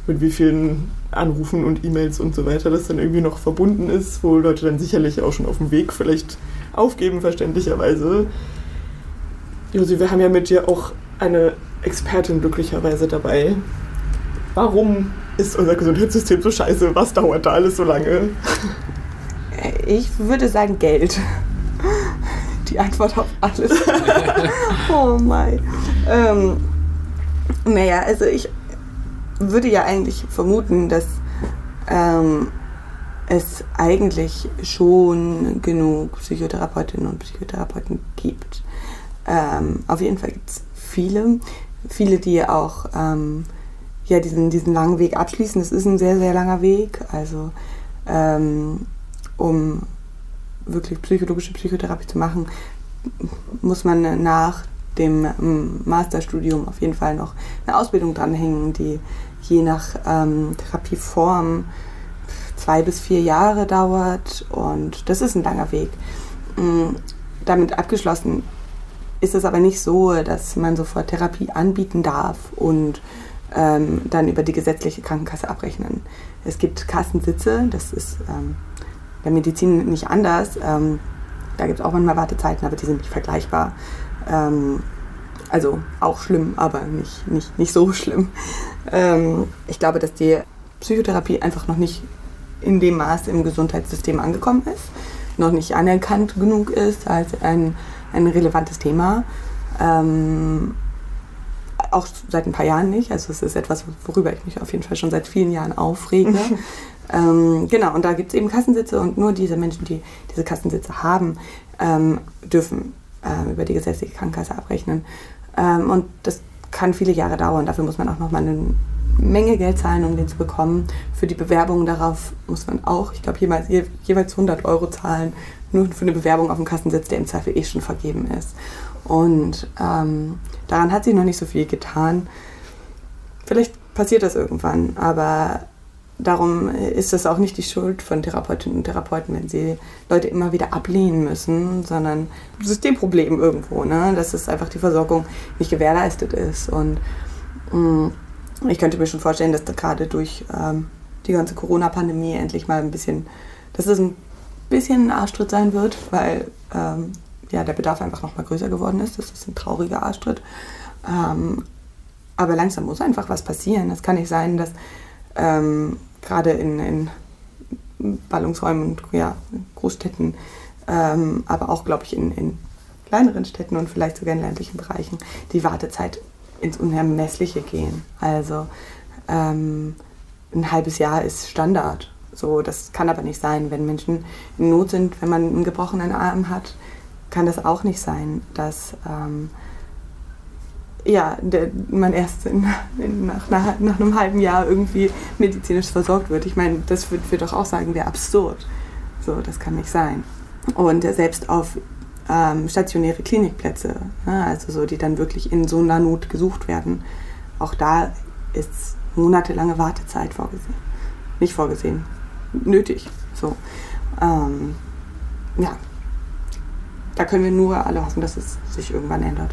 mit wie vielen Anrufen und E-Mails und so weiter das dann irgendwie noch verbunden ist, wo Leute dann sicherlich auch schon auf dem Weg vielleicht aufgeben, verständlicherweise. Josi, wir haben ja mit dir auch eine Expertin glücklicherweise dabei. Warum ist unser Gesundheitssystem so scheiße? Was dauert da alles so lange? Ich würde sagen Geld. Die Antwort auf alles. oh mein. Ähm, naja, also ich würde ja eigentlich vermuten, dass ähm, es eigentlich schon genug Psychotherapeutinnen und Psychotherapeuten gibt. Ähm, auf jeden Fall gibt es viele, viele, die auch ähm, ja, diesen, diesen langen Weg abschließen. Das ist ein sehr, sehr langer Weg. Also ähm, um wirklich psychologische Psychotherapie zu machen, muss man nach dem ähm, Masterstudium auf jeden Fall noch eine Ausbildung dranhängen, die je nach ähm, Therapieform zwei bis vier Jahre dauert und das ist ein langer Weg. Ähm, damit abgeschlossen ist es aber nicht so, dass man sofort Therapie anbieten darf und ähm, dann über die gesetzliche Krankenkasse abrechnen. Es gibt Kassensitze, das ist ähm, bei Medizin nicht anders. Ähm, da gibt es auch manchmal Wartezeiten, aber die sind nicht vergleichbar. Ähm, also auch schlimm, aber nicht, nicht, nicht so schlimm. Ähm, ich glaube, dass die Psychotherapie einfach noch nicht in dem Maß im Gesundheitssystem angekommen ist, noch nicht anerkannt genug ist als ein, ein relevantes Thema. Ähm, auch seit ein paar Jahren nicht. Also es ist etwas, worüber ich mich auf jeden Fall schon seit vielen Jahren aufrege. ähm, genau, und da gibt es eben Kassensitze und nur diese Menschen, die diese Kassensitze haben, ähm, dürfen äh, über die gesetzliche Krankenkasse abrechnen. Ähm, und das kann viele Jahre dauern. Dafür muss man auch nochmal eine Menge Geld zahlen, um den zu bekommen. Für die Bewerbung darauf muss man auch, ich glaube, jeweils, jeweils 100 Euro zahlen, nur für eine Bewerbung auf dem Kassensitz, der im Zweifel eh schon vergeben ist. Und ähm, daran hat sich noch nicht so viel getan. Vielleicht passiert das irgendwann, aber darum ist es auch nicht die Schuld von Therapeutinnen und Therapeuten, wenn sie Leute immer wieder ablehnen müssen, sondern Systemproblem irgendwo, ne? dass es einfach die Versorgung nicht gewährleistet ist. Und mh, mm, ich könnte mir schon vorstellen, dass da gerade durch ähm, die ganze Corona-Pandemie endlich mal ein bisschen, dass es ein bisschen ein Arschtritt sein wird, weil ähm, ja, der Bedarf einfach noch mal größer geworden ist. Das ist ein trauriger Arschtritt. Ähm, aber langsam muss einfach was passieren. Es kann nicht sein, dass ähm, gerade in, in Ballungsräumen und ja, Großstädten, ähm, aber auch, glaube ich, in, in kleineren Städten und vielleicht sogar in ländlichen Bereichen die Wartezeit ins Unermessliche gehen. Also ähm, ein halbes Jahr ist Standard. So, das kann aber nicht sein, wenn Menschen in Not sind, wenn man einen gebrochenen Arm hat, kann das auch nicht sein, dass ähm, ja, der, man erst in, in, nach, nach, nach, einem halben Jahr irgendwie medizinisch versorgt wird. Ich meine, das würde wir doch auch sagen, wäre absurd. So, das kann nicht sein. Und selbst auf ähm, stationäre Klinikplätze, ne, also so, die dann wirklich in so einer Not gesucht werden, auch da ist monatelange Wartezeit vorgesehen. Nicht vorgesehen, nötig. So. Ähm, ja, da können wir nur alle hoffen, dass es sich irgendwann ändert.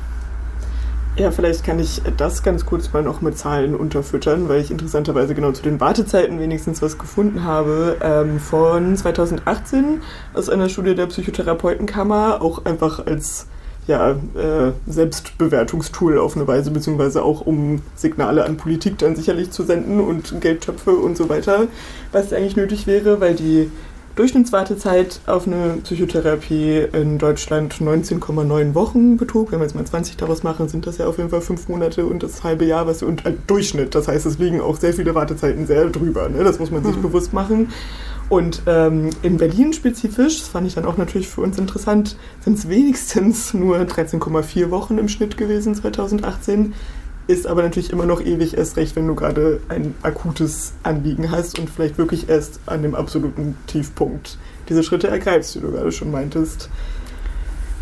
Ja, vielleicht kann ich das ganz kurz mal noch mit Zahlen unterfüttern, weil ich interessanterweise genau zu den Wartezeiten wenigstens was gefunden habe. Ähm, von 2018 aus einer Studie der Psychotherapeutenkammer, auch einfach als ja, äh, Selbstbewertungstool auf eine Weise, beziehungsweise auch um Signale an Politik dann sicherlich zu senden und Geldtöpfe und so weiter, was eigentlich nötig wäre, weil die Durchschnittswartezeit auf eine Psychotherapie in Deutschland 19,9 Wochen betrug. Wenn wir jetzt mal 20 daraus machen, sind das ja auf jeden Fall fünf Monate und das halbe Jahr, was und ein Durchschnitt. Das heißt, es liegen auch sehr viele Wartezeiten sehr drüber. Ne? Das muss man sich mhm. bewusst machen. Und ähm, in Berlin spezifisch, das fand ich dann auch natürlich für uns interessant, sind es wenigstens nur 13,4 Wochen im Schnitt gewesen 2018 ist aber natürlich immer noch ewig erst recht, wenn du gerade ein akutes Anliegen hast und vielleicht wirklich erst an dem absoluten Tiefpunkt diese Schritte ergreifst, wie du gerade schon meintest.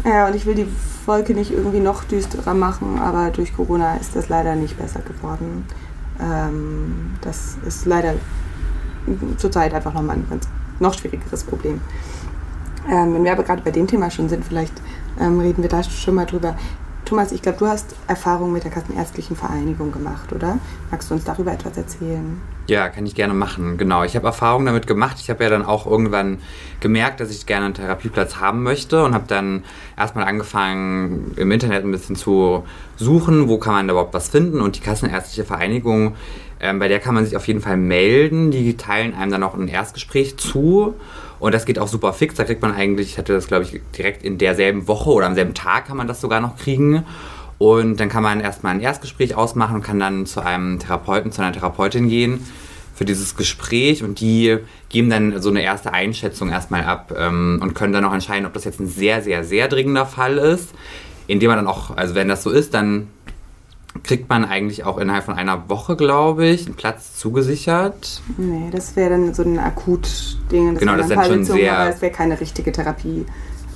Ja, und ich will die Wolke nicht irgendwie noch düsterer machen, aber durch Corona ist das leider nicht besser geworden. Ähm, das ist leider zurzeit einfach nochmal ein ganz noch schwierigeres Problem. Ähm, wenn wir aber gerade bei dem Thema schon sind, vielleicht ähm, reden wir da schon mal drüber. Thomas, ich glaube, du hast Erfahrungen mit der Kassenärztlichen Vereinigung gemacht, oder? Magst du uns darüber etwas erzählen? Ja, kann ich gerne machen. Genau, ich habe Erfahrungen damit gemacht. Ich habe ja dann auch irgendwann gemerkt, dass ich gerne einen Therapieplatz haben möchte und habe dann erstmal angefangen, im Internet ein bisschen zu suchen, wo kann man da überhaupt was finden. Und die Kassenärztliche Vereinigung, ähm, bei der kann man sich auf jeden Fall melden. Die teilen einem dann auch ein Erstgespräch zu. Und das geht auch super fix. Da kriegt man eigentlich, ich hatte das glaube ich direkt in derselben Woche oder am selben Tag kann man das sogar noch kriegen. Und dann kann man erstmal ein Erstgespräch ausmachen und kann dann zu einem Therapeuten, zu einer Therapeutin gehen für dieses Gespräch und die geben dann so eine erste Einschätzung erstmal ab ähm, und können dann auch entscheiden, ob das jetzt ein sehr, sehr, sehr dringender Fall ist, indem man dann auch, also wenn das so ist, dann kriegt man eigentlich auch innerhalb von einer Woche, glaube ich, einen Platz zugesichert. Nee, das wäre dann so ein Akut-Ding. Genau, das ist dann schon sehr... Aber es wäre keine richtige Therapie,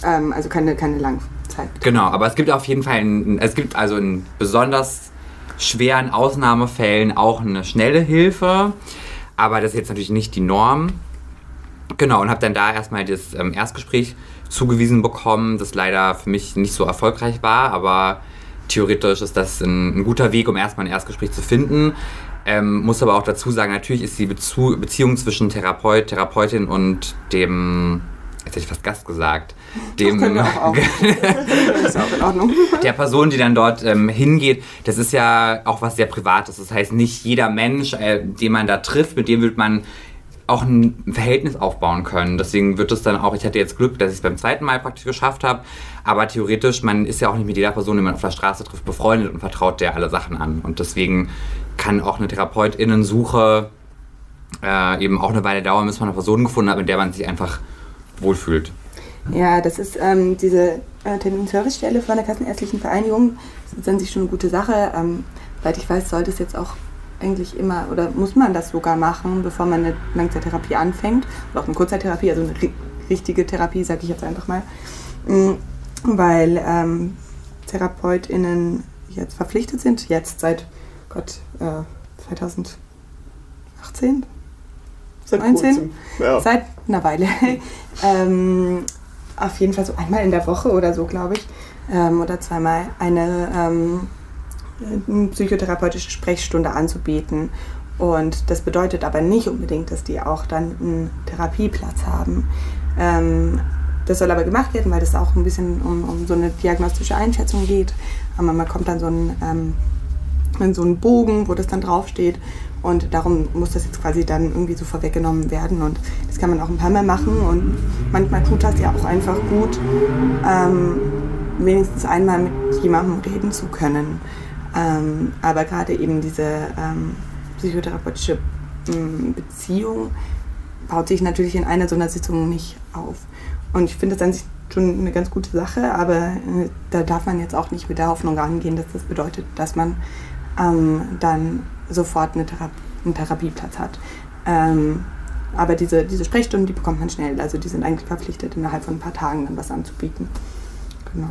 ähm, also keine, keine Langzeit. Genau, aber es gibt auf jeden Fall, ein, es gibt also in besonders schweren Ausnahmefällen auch eine schnelle Hilfe, aber das ist jetzt natürlich nicht die Norm. Genau, und habe dann da erstmal das ähm, Erstgespräch zugewiesen bekommen, das leider für mich nicht so erfolgreich war, aber theoretisch ist das ein, ein guter Weg, um erstmal ein Erstgespräch zu finden. Ähm, muss aber auch dazu sagen, natürlich ist die Bezu Beziehung zwischen Therapeut, Therapeutin und dem, jetzt hätte ich fast Gast gesagt, dem, auch ist auch in Ordnung. der Person, die dann dort ähm, hingeht, das ist ja auch was sehr Privates. Das heißt, nicht jeder Mensch, äh, den man da trifft, mit dem wird man auch ein Verhältnis aufbauen können. Deswegen wird es dann auch, ich hatte jetzt Glück, dass ich es beim zweiten Mal praktisch geschafft habe, aber theoretisch, man ist ja auch nicht mit jeder Person, die man auf der Straße trifft, befreundet und vertraut der alle Sachen an. Und deswegen kann auch eine Therapeutinnensuche äh, eben auch eine Weile dauern, bis man eine Person gefunden hat, mit der man sich einfach wohlfühlt. Ja, das ist ähm, diese äh, Terminservicestelle von der Kassenärztlichen Vereinigung. Das ist an sich schon eine gute Sache. Ähm, soweit ich weiß, sollte es jetzt auch eigentlich immer, oder muss man das sogar machen, bevor man eine Langzeittherapie anfängt, oder auch eine Kurzzeittherapie, also eine richtige Therapie, sage ich jetzt einfach mal, mm, weil ähm, TherapeutInnen jetzt verpflichtet sind, jetzt seit Gott, äh, 2018? Seit 19? Ja. Seit einer Weile. ähm, auf jeden Fall so einmal in der Woche oder so, glaube ich, ähm, oder zweimal eine ähm, eine psychotherapeutische Sprechstunde anzubieten. Und das bedeutet aber nicht unbedingt, dass die auch dann einen Therapieplatz haben. Ähm, das soll aber gemacht werden, weil das auch ein bisschen um, um so eine diagnostische Einschätzung geht. Aber man kommt dann so ein, ähm, in so einen Bogen, wo das dann draufsteht. Und darum muss das jetzt quasi dann irgendwie so vorweggenommen werden. Und das kann man auch ein paar Mal machen. Und manchmal tut das ja auch einfach gut, ähm, wenigstens einmal mit jemandem reden zu können. Ähm, aber gerade eben diese ähm, psychotherapeutische ähm, Beziehung baut sich natürlich in einer so einer Sitzung nicht auf. Und ich finde das an sich schon eine ganz gute Sache, aber äh, da darf man jetzt auch nicht mit der Hoffnung rangehen, dass das bedeutet, dass man ähm, dann sofort eine Thera einen Therapieplatz hat. Ähm, aber diese, diese Sprechstunden, die bekommt man schnell. Also die sind eigentlich verpflichtet, innerhalb von ein paar Tagen dann was anzubieten. Genau.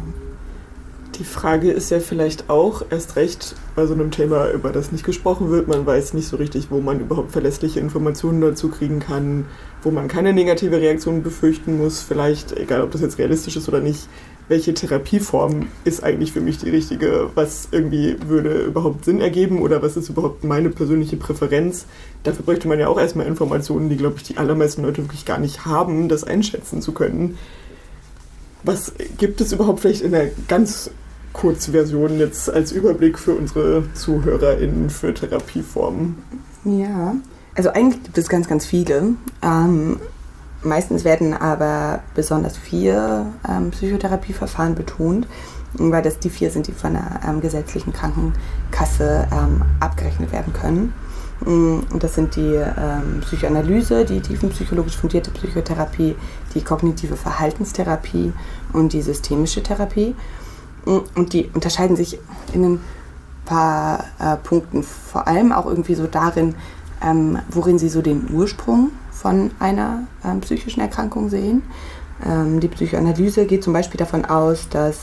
Die Frage ist ja vielleicht auch erst recht bei so einem Thema, über das nicht gesprochen wird. Man weiß nicht so richtig, wo man überhaupt verlässliche Informationen dazu kriegen kann, wo man keine negative Reaktion befürchten muss. Vielleicht, egal ob das jetzt realistisch ist oder nicht, welche Therapieform ist eigentlich für mich die richtige? Was irgendwie würde überhaupt Sinn ergeben oder was ist überhaupt meine persönliche Präferenz? Dafür bräuchte man ja auch erstmal Informationen, die, glaube ich, die allermeisten Leute wirklich gar nicht haben, das einschätzen zu können. Was gibt es überhaupt vielleicht in der ganz Kurzversion jetzt als Überblick für unsere ZuhörerInnen für Therapieformen? Ja, also eigentlich gibt es ganz, ganz viele. Ähm, meistens werden aber besonders vier ähm, Psychotherapieverfahren betont, weil das die vier sind, die von der ähm, gesetzlichen Krankenkasse ähm, abgerechnet werden können. Mm, und das sind die ähm, Psychoanalyse, die tiefenpsychologisch fundierte Psychotherapie, die kognitive Verhaltenstherapie und die systemische Therapie. Mm, und die unterscheiden sich in ein paar äh, Punkten, vor allem auch irgendwie so darin, ähm, worin sie so den Ursprung von einer ähm, psychischen Erkrankung sehen. Ähm, die Psychoanalyse geht zum Beispiel davon aus, dass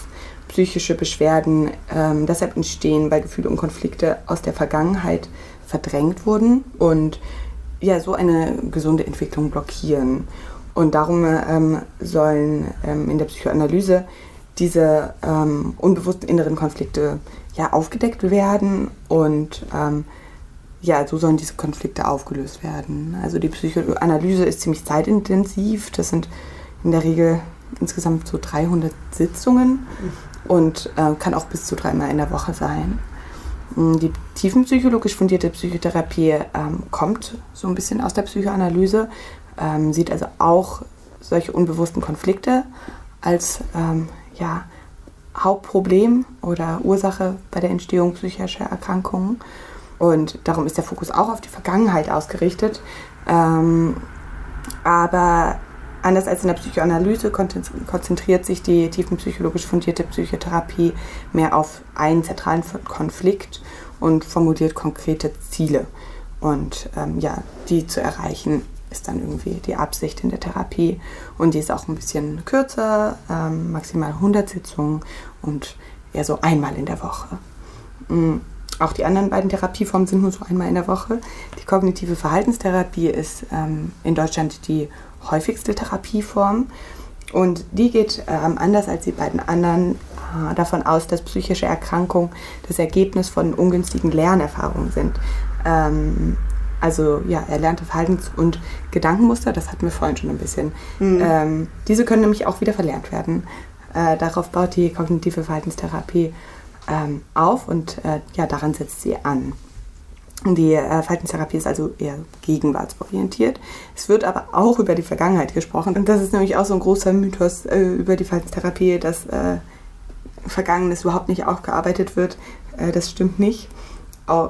psychische Beschwerden ähm, deshalb entstehen, weil Gefühle und Konflikte aus der Vergangenheit verdrängt wurden und ja, so eine gesunde Entwicklung blockieren. Und darum ähm, sollen ähm, in der Psychoanalyse diese ähm, unbewussten inneren Konflikte ja, aufgedeckt werden und ähm, ja, so sollen diese Konflikte aufgelöst werden. Also die Psychoanalyse ist ziemlich zeitintensiv. Das sind in der Regel insgesamt so 300 Sitzungen und äh, kann auch bis zu dreimal in der Woche sein. Mm, die tiefenpsychologisch fundierte Psychotherapie ähm, kommt so ein bisschen aus der Psychoanalyse, ähm, sieht also auch solche unbewussten Konflikte als ähm, ja, Hauptproblem oder Ursache bei der Entstehung psychischer Erkrankungen. Und darum ist der Fokus auch auf die Vergangenheit ausgerichtet. Ähm, aber anders als in der Psychoanalyse konzentriert sich die tiefenpsychologisch fundierte Psychotherapie mehr auf einen zentralen Konflikt und formuliert konkrete Ziele. Und ähm, ja, die zu erreichen ist dann irgendwie die Absicht in der Therapie. Und die ist auch ein bisschen kürzer, ähm, maximal 100 Sitzungen und eher so einmal in der Woche. Mhm. Auch die anderen beiden Therapieformen sind nur so einmal in der Woche. Die kognitive Verhaltenstherapie ist ähm, in Deutschland die häufigste Therapieform. Und die geht ähm, anders als die beiden anderen äh, davon aus, dass psychische Erkrankungen das Ergebnis von ungünstigen Lernerfahrungen sind. Ähm, also ja, erlernte Verhaltens- und Gedankenmuster, das hatten wir vorhin schon ein bisschen. Mhm. Ähm, diese können nämlich auch wieder verlernt werden. Äh, darauf baut die kognitive Verhaltenstherapie ähm, auf und äh, ja, daran setzt sie an. Die äh, Verhaltenstherapie ist also eher gegenwartsorientiert. Es wird aber auch über die Vergangenheit gesprochen. Und das ist nämlich auch so ein großer Mythos äh, über die Verhaltenstherapie, dass äh, Vergangenes überhaupt nicht aufgearbeitet wird. Das stimmt nicht.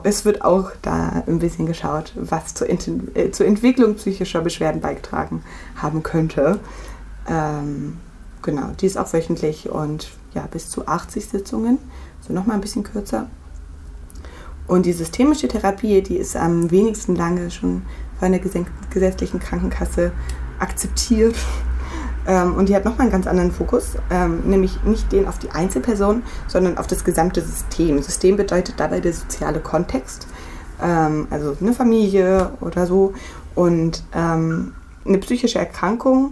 Es wird auch da ein bisschen geschaut, was zur, Ent äh, zur Entwicklung psychischer Beschwerden beigetragen haben könnte. Ähm, genau, die ist auch wöchentlich und ja, bis zu 80 Sitzungen, so nochmal ein bisschen kürzer. Und die systemische Therapie, die ist am wenigsten lange schon von der gesetzlichen Krankenkasse akzeptiert. Ähm, und die hat nochmal einen ganz anderen Fokus, ähm, nämlich nicht den auf die Einzelperson, sondern auf das gesamte System. System bedeutet dabei der soziale Kontext, ähm, also eine Familie oder so. Und eine psychische Erkrankung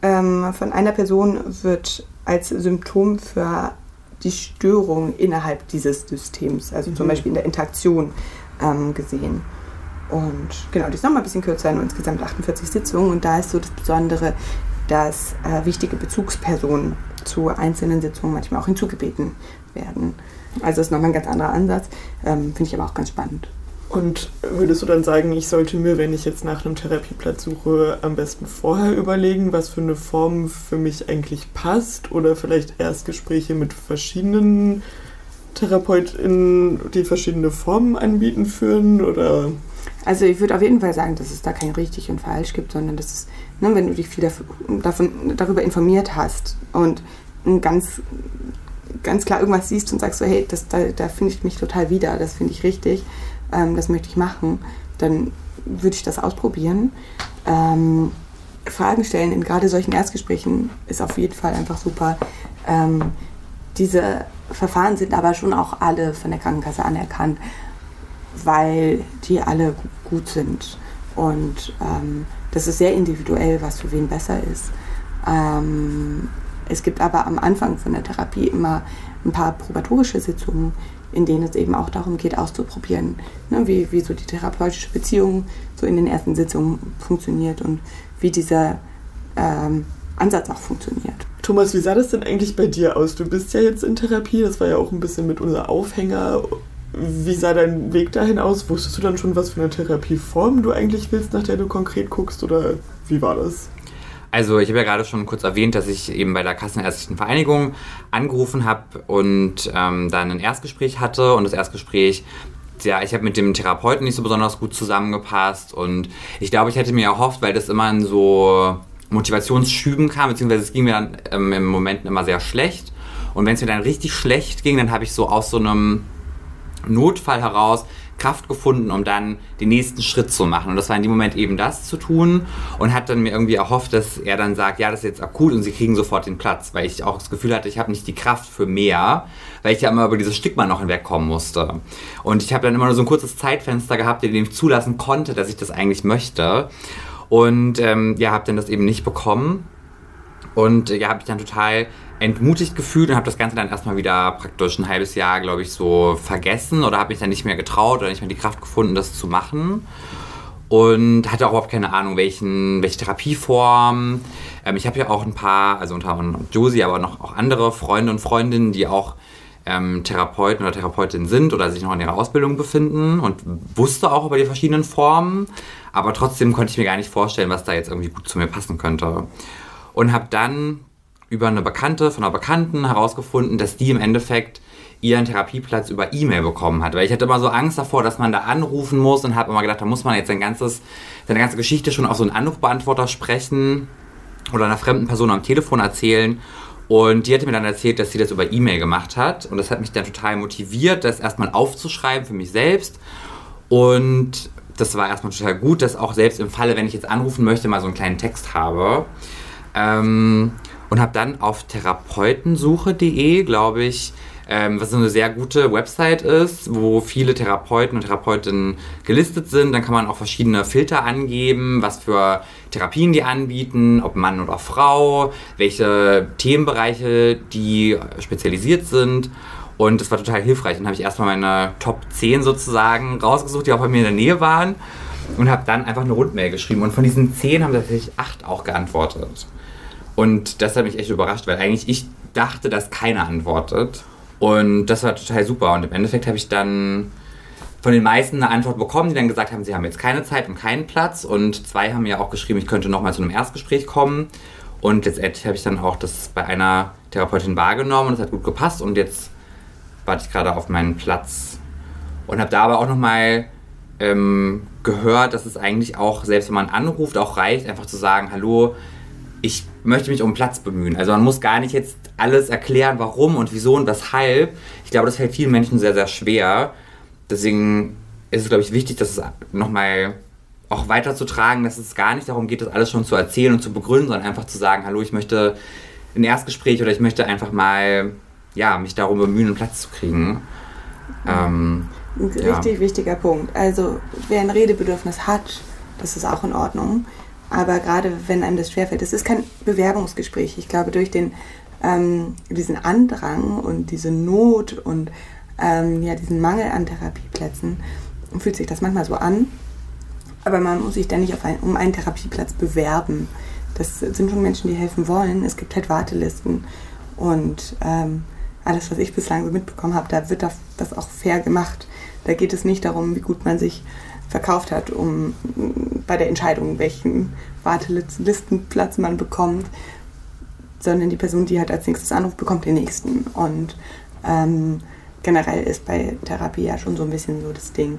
von einer Person wird als Symptom für die Störung innerhalb dieses Systems, also mhm. zum Beispiel in der Interaktion ähm, gesehen. Und genau, die ist nochmal ein bisschen kürzer, nur insgesamt 48 Sitzungen. Und da ist so das Besondere, dass äh, wichtige Bezugspersonen zu einzelnen Sitzungen manchmal auch hinzugebeten werden. Also ist nochmal ein ganz anderer Ansatz, ähm, finde ich aber auch ganz spannend. Und würdest du dann sagen, ich sollte mir, wenn ich jetzt nach einem Therapieplatz suche, am besten vorher überlegen, was für eine Form für mich eigentlich passt? Oder vielleicht erst Gespräche mit verschiedenen TherapeutInnen, die verschiedene Formen anbieten, führen? Oder? Also ich würde auf jeden Fall sagen, dass es da kein richtig und falsch gibt, sondern dass es, ne, wenn du dich viel davon, darüber informiert hast und ganz, ganz klar irgendwas siehst und sagst so, hey, das, da, da finde ich mich total wieder, das finde ich richtig, ähm, das möchte ich machen, dann würde ich das ausprobieren. Ähm, Fragen stellen in gerade solchen Erstgesprächen ist auf jeden Fall einfach super. Ähm, diese Verfahren sind aber schon auch alle von der Krankenkasse anerkannt, weil die alle gut sind. Und ähm, das ist sehr individuell, was für wen besser ist. Ähm, es gibt aber am Anfang von der Therapie immer ein paar probatorische Sitzungen, in denen es eben auch darum geht, auszuprobieren, ne, wie, wie so die therapeutische Beziehung so in den ersten Sitzungen funktioniert und wie dieser ähm, Ansatz auch funktioniert. Thomas, wie sah das denn eigentlich bei dir aus? Du bist ja jetzt in Therapie, das war ja auch ein bisschen mit unser Aufhänger. Wie sah dein Weg dahin aus? Wusstest du dann schon, was für eine Therapieform du eigentlich willst, nach der du konkret guckst? Oder wie war das? Also ich habe ja gerade schon kurz erwähnt, dass ich eben bei der Kassenärztlichen Vereinigung angerufen habe und ähm, dann ein Erstgespräch hatte. Und das Erstgespräch, ja, ich habe mit dem Therapeuten nicht so besonders gut zusammengepasst. Und ich glaube, ich hätte mir erhofft, weil das immer in so Motivationsschüben kam, beziehungsweise es ging mir dann ähm, im Moment immer sehr schlecht. Und wenn es mir dann richtig schlecht ging, dann habe ich so aus so einem Notfall heraus Kraft gefunden, um dann den nächsten Schritt zu machen. Und das war in dem Moment eben das zu tun und hat dann mir irgendwie erhofft, dass er dann sagt, ja, das ist jetzt akut und sie kriegen sofort den Platz, weil ich auch das Gefühl hatte, ich habe nicht die Kraft für mehr, weil ich ja immer über dieses Stigma noch hinwegkommen musste. Und ich habe dann immer nur so ein kurzes Zeitfenster gehabt, in dem ich zulassen konnte, dass ich das eigentlich möchte. Und ähm, ja, habe dann das eben nicht bekommen. Und ja, habe ich dann total entmutigt gefühlt und habe das Ganze dann erstmal wieder praktisch ein halbes Jahr, glaube ich, so vergessen oder habe mich dann nicht mehr getraut oder nicht mehr die Kraft gefunden, das zu machen. Und hatte auch überhaupt keine Ahnung, welchen, welche Therapieform. Ähm, ich habe ja auch ein paar, also unter anderem Josie, aber noch auch andere Freunde und Freundinnen, die auch ähm, Therapeuten oder Therapeutin sind oder sich noch in ihrer Ausbildung befinden und wusste auch über die verschiedenen Formen. Aber trotzdem konnte ich mir gar nicht vorstellen, was da jetzt irgendwie gut zu mir passen könnte. Und habe dann über eine Bekannte von einer Bekannten herausgefunden, dass die im Endeffekt ihren Therapieplatz über E-Mail bekommen hat. Weil ich hatte immer so Angst davor, dass man da anrufen muss und habe immer gedacht, da muss man jetzt sein ganzes, seine ganze Geschichte schon auf so einen Anrufbeantworter sprechen oder einer fremden Person am Telefon erzählen. Und die hatte mir dann erzählt, dass sie das über E-Mail gemacht hat. Und das hat mich dann total motiviert, das erstmal aufzuschreiben für mich selbst. Und das war erstmal total gut, dass auch selbst im Falle, wenn ich jetzt anrufen möchte, mal so einen kleinen Text habe. Ähm, und habe dann auf therapeutensuche.de, glaube ich, ähm, was eine sehr gute Website ist, wo viele Therapeuten und Therapeutinnen gelistet sind. Dann kann man auch verschiedene Filter angeben, was für Therapien die anbieten, ob Mann oder Frau, welche Themenbereiche die spezialisiert sind. Und das war total hilfreich. Dann habe ich erstmal meine Top 10 sozusagen rausgesucht, die auch bei mir in der Nähe waren. Und habe dann einfach eine Rundmail geschrieben. Und von diesen 10 haben tatsächlich 8 auch geantwortet. Und das hat mich echt überrascht, weil eigentlich ich dachte, dass keiner antwortet. Und das war total super. Und im Endeffekt habe ich dann von den meisten eine Antwort bekommen, die dann gesagt haben, sie haben jetzt keine Zeit und keinen Platz. Und zwei haben mir auch geschrieben, ich könnte nochmal zu einem Erstgespräch kommen. Und letztendlich habe ich dann auch das bei einer Therapeutin wahrgenommen und es hat gut gepasst. Und jetzt warte ich gerade auf meinen Platz. Und habe da aber auch nochmal ähm, gehört, dass es eigentlich auch, selbst wenn man anruft, auch reicht, einfach zu sagen, hallo, ich möchte mich um Platz bemühen. Also man muss gar nicht jetzt alles erklären, warum und wieso und weshalb. Ich glaube, das fällt vielen Menschen sehr, sehr schwer. Deswegen ist es, glaube ich, wichtig, dass es nochmal auch weiterzutragen, dass es gar nicht darum geht, das alles schon zu erzählen und zu begründen, sondern einfach zu sagen, hallo, ich möchte ein Erstgespräch oder ich möchte einfach mal ja, mich darum bemühen, einen Platz zu kriegen. Ähm, ein richtig ja. wichtiger Punkt. Also wer ein Redebedürfnis hat, das ist auch in Ordnung. Aber gerade wenn einem das schwerfällt, es ist kein Bewerbungsgespräch. Ich glaube, durch den, ähm, diesen Andrang und diese Not und ähm, ja, diesen Mangel an Therapieplätzen fühlt sich das manchmal so an. Aber man muss sich dann nicht ein, um einen Therapieplatz bewerben. Das sind schon Menschen, die helfen wollen. Es gibt halt Wartelisten. Und ähm, alles, was ich bislang so mitbekommen habe, da wird das auch fair gemacht. Da geht es nicht darum, wie gut man sich verkauft hat, um bei der Entscheidung, welchen Wartelistenplatz man bekommt, sondern die Person, die halt als nächstes anruft, bekommt den nächsten. Und ähm, generell ist bei Therapie ja schon so ein bisschen so das Ding,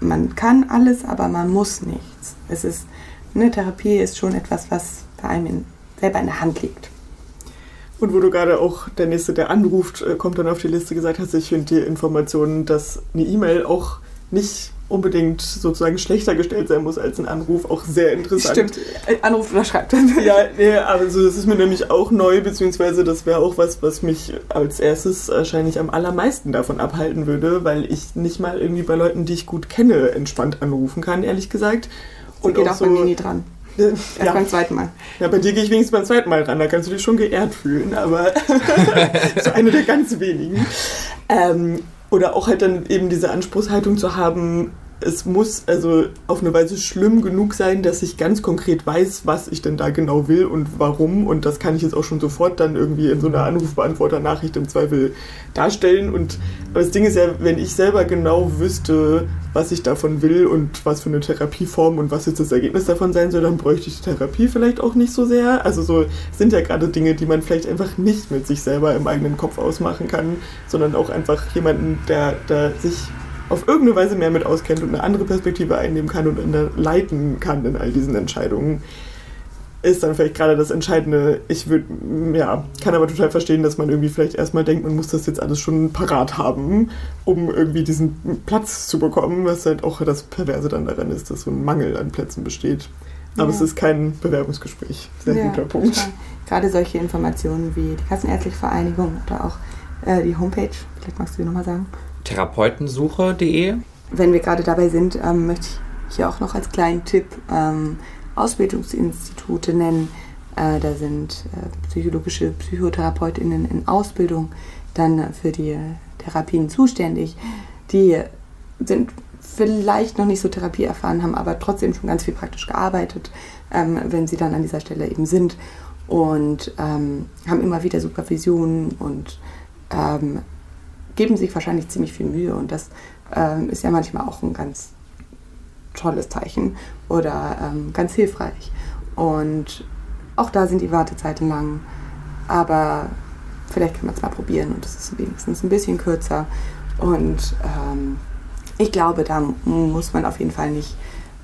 man kann alles, aber man muss nichts. Es ist, eine Therapie ist schon etwas, was bei einem in, selber in der Hand liegt. Und wo du gerade auch der Nächste, der anruft, äh, kommt dann auf die Liste gesagt hast, ich finde die Informationen, dass eine E-Mail auch nicht unbedingt sozusagen schlechter gestellt sein muss als ein Anruf, auch sehr interessant. Stimmt, Anruf oder schreibt. ja, nee, also das ist mir nämlich auch neu, beziehungsweise das wäre auch was, was mich als erstes wahrscheinlich am allermeisten davon abhalten würde, weil ich nicht mal irgendwie bei Leuten, die ich gut kenne, entspannt anrufen kann, ehrlich gesagt. Und geht auch, auch so, bei mir nie dran. Erst ja. beim zweiten Mal. Ja, bei dir gehe ich wenigstens beim zweiten Mal ran, da kannst du dich schon geehrt fühlen, aber so eine der ganz wenigen. Ähm, oder auch halt dann eben diese Anspruchshaltung zu haben, es muss also auf eine Weise schlimm genug sein, dass ich ganz konkret weiß, was ich denn da genau will und warum. Und das kann ich jetzt auch schon sofort dann irgendwie in so einer Anrufbeantworter-Nachricht im Zweifel darstellen. Und aber das Ding ist ja, wenn ich selber genau wüsste, was ich davon will und was für eine Therapieform und was jetzt das Ergebnis davon sein soll, dann bräuchte ich die Therapie vielleicht auch nicht so sehr. Also so sind ja gerade Dinge, die man vielleicht einfach nicht mit sich selber im eigenen Kopf ausmachen kann, sondern auch einfach jemanden, der, der sich auf irgendeine Weise mehr mit auskennt und eine andere Perspektive einnehmen kann und leiten kann in all diesen Entscheidungen, ist dann vielleicht gerade das Entscheidende. Ich würde, ja, kann aber total verstehen, dass man irgendwie vielleicht erstmal denkt, man muss das jetzt alles schon parat haben, um irgendwie diesen Platz zu bekommen, was halt auch das Perverse dann daran ist, dass so ein Mangel an Plätzen besteht. Aber ja. es ist kein Bewerbungsgespräch. Sehr ja, guter Punkt. Total. Gerade solche Informationen wie die Kassenärztliche Vereinigung oder auch äh, die Homepage, vielleicht magst du die nochmal sagen therapeutensuche.de. Wenn wir gerade dabei sind, ähm, möchte ich hier auch noch als kleinen Tipp ähm, Ausbildungsinstitute nennen. Äh, da sind äh, psychologische PsychotherapeutInnen in Ausbildung dann für die Therapien zuständig. Die sind vielleicht noch nicht so therapieerfahren, haben aber trotzdem schon ganz viel praktisch gearbeitet, ähm, wenn sie dann an dieser Stelle eben sind und ähm, haben immer wieder Supervisionen und ähm, geben sich wahrscheinlich ziemlich viel Mühe und das ähm, ist ja manchmal auch ein ganz tolles Zeichen oder ähm, ganz hilfreich. Und auch da sind die Wartezeiten lang, aber vielleicht kann man es mal probieren und es ist wenigstens ein bisschen kürzer. Und ähm, ich glaube, da muss man auf jeden Fall nicht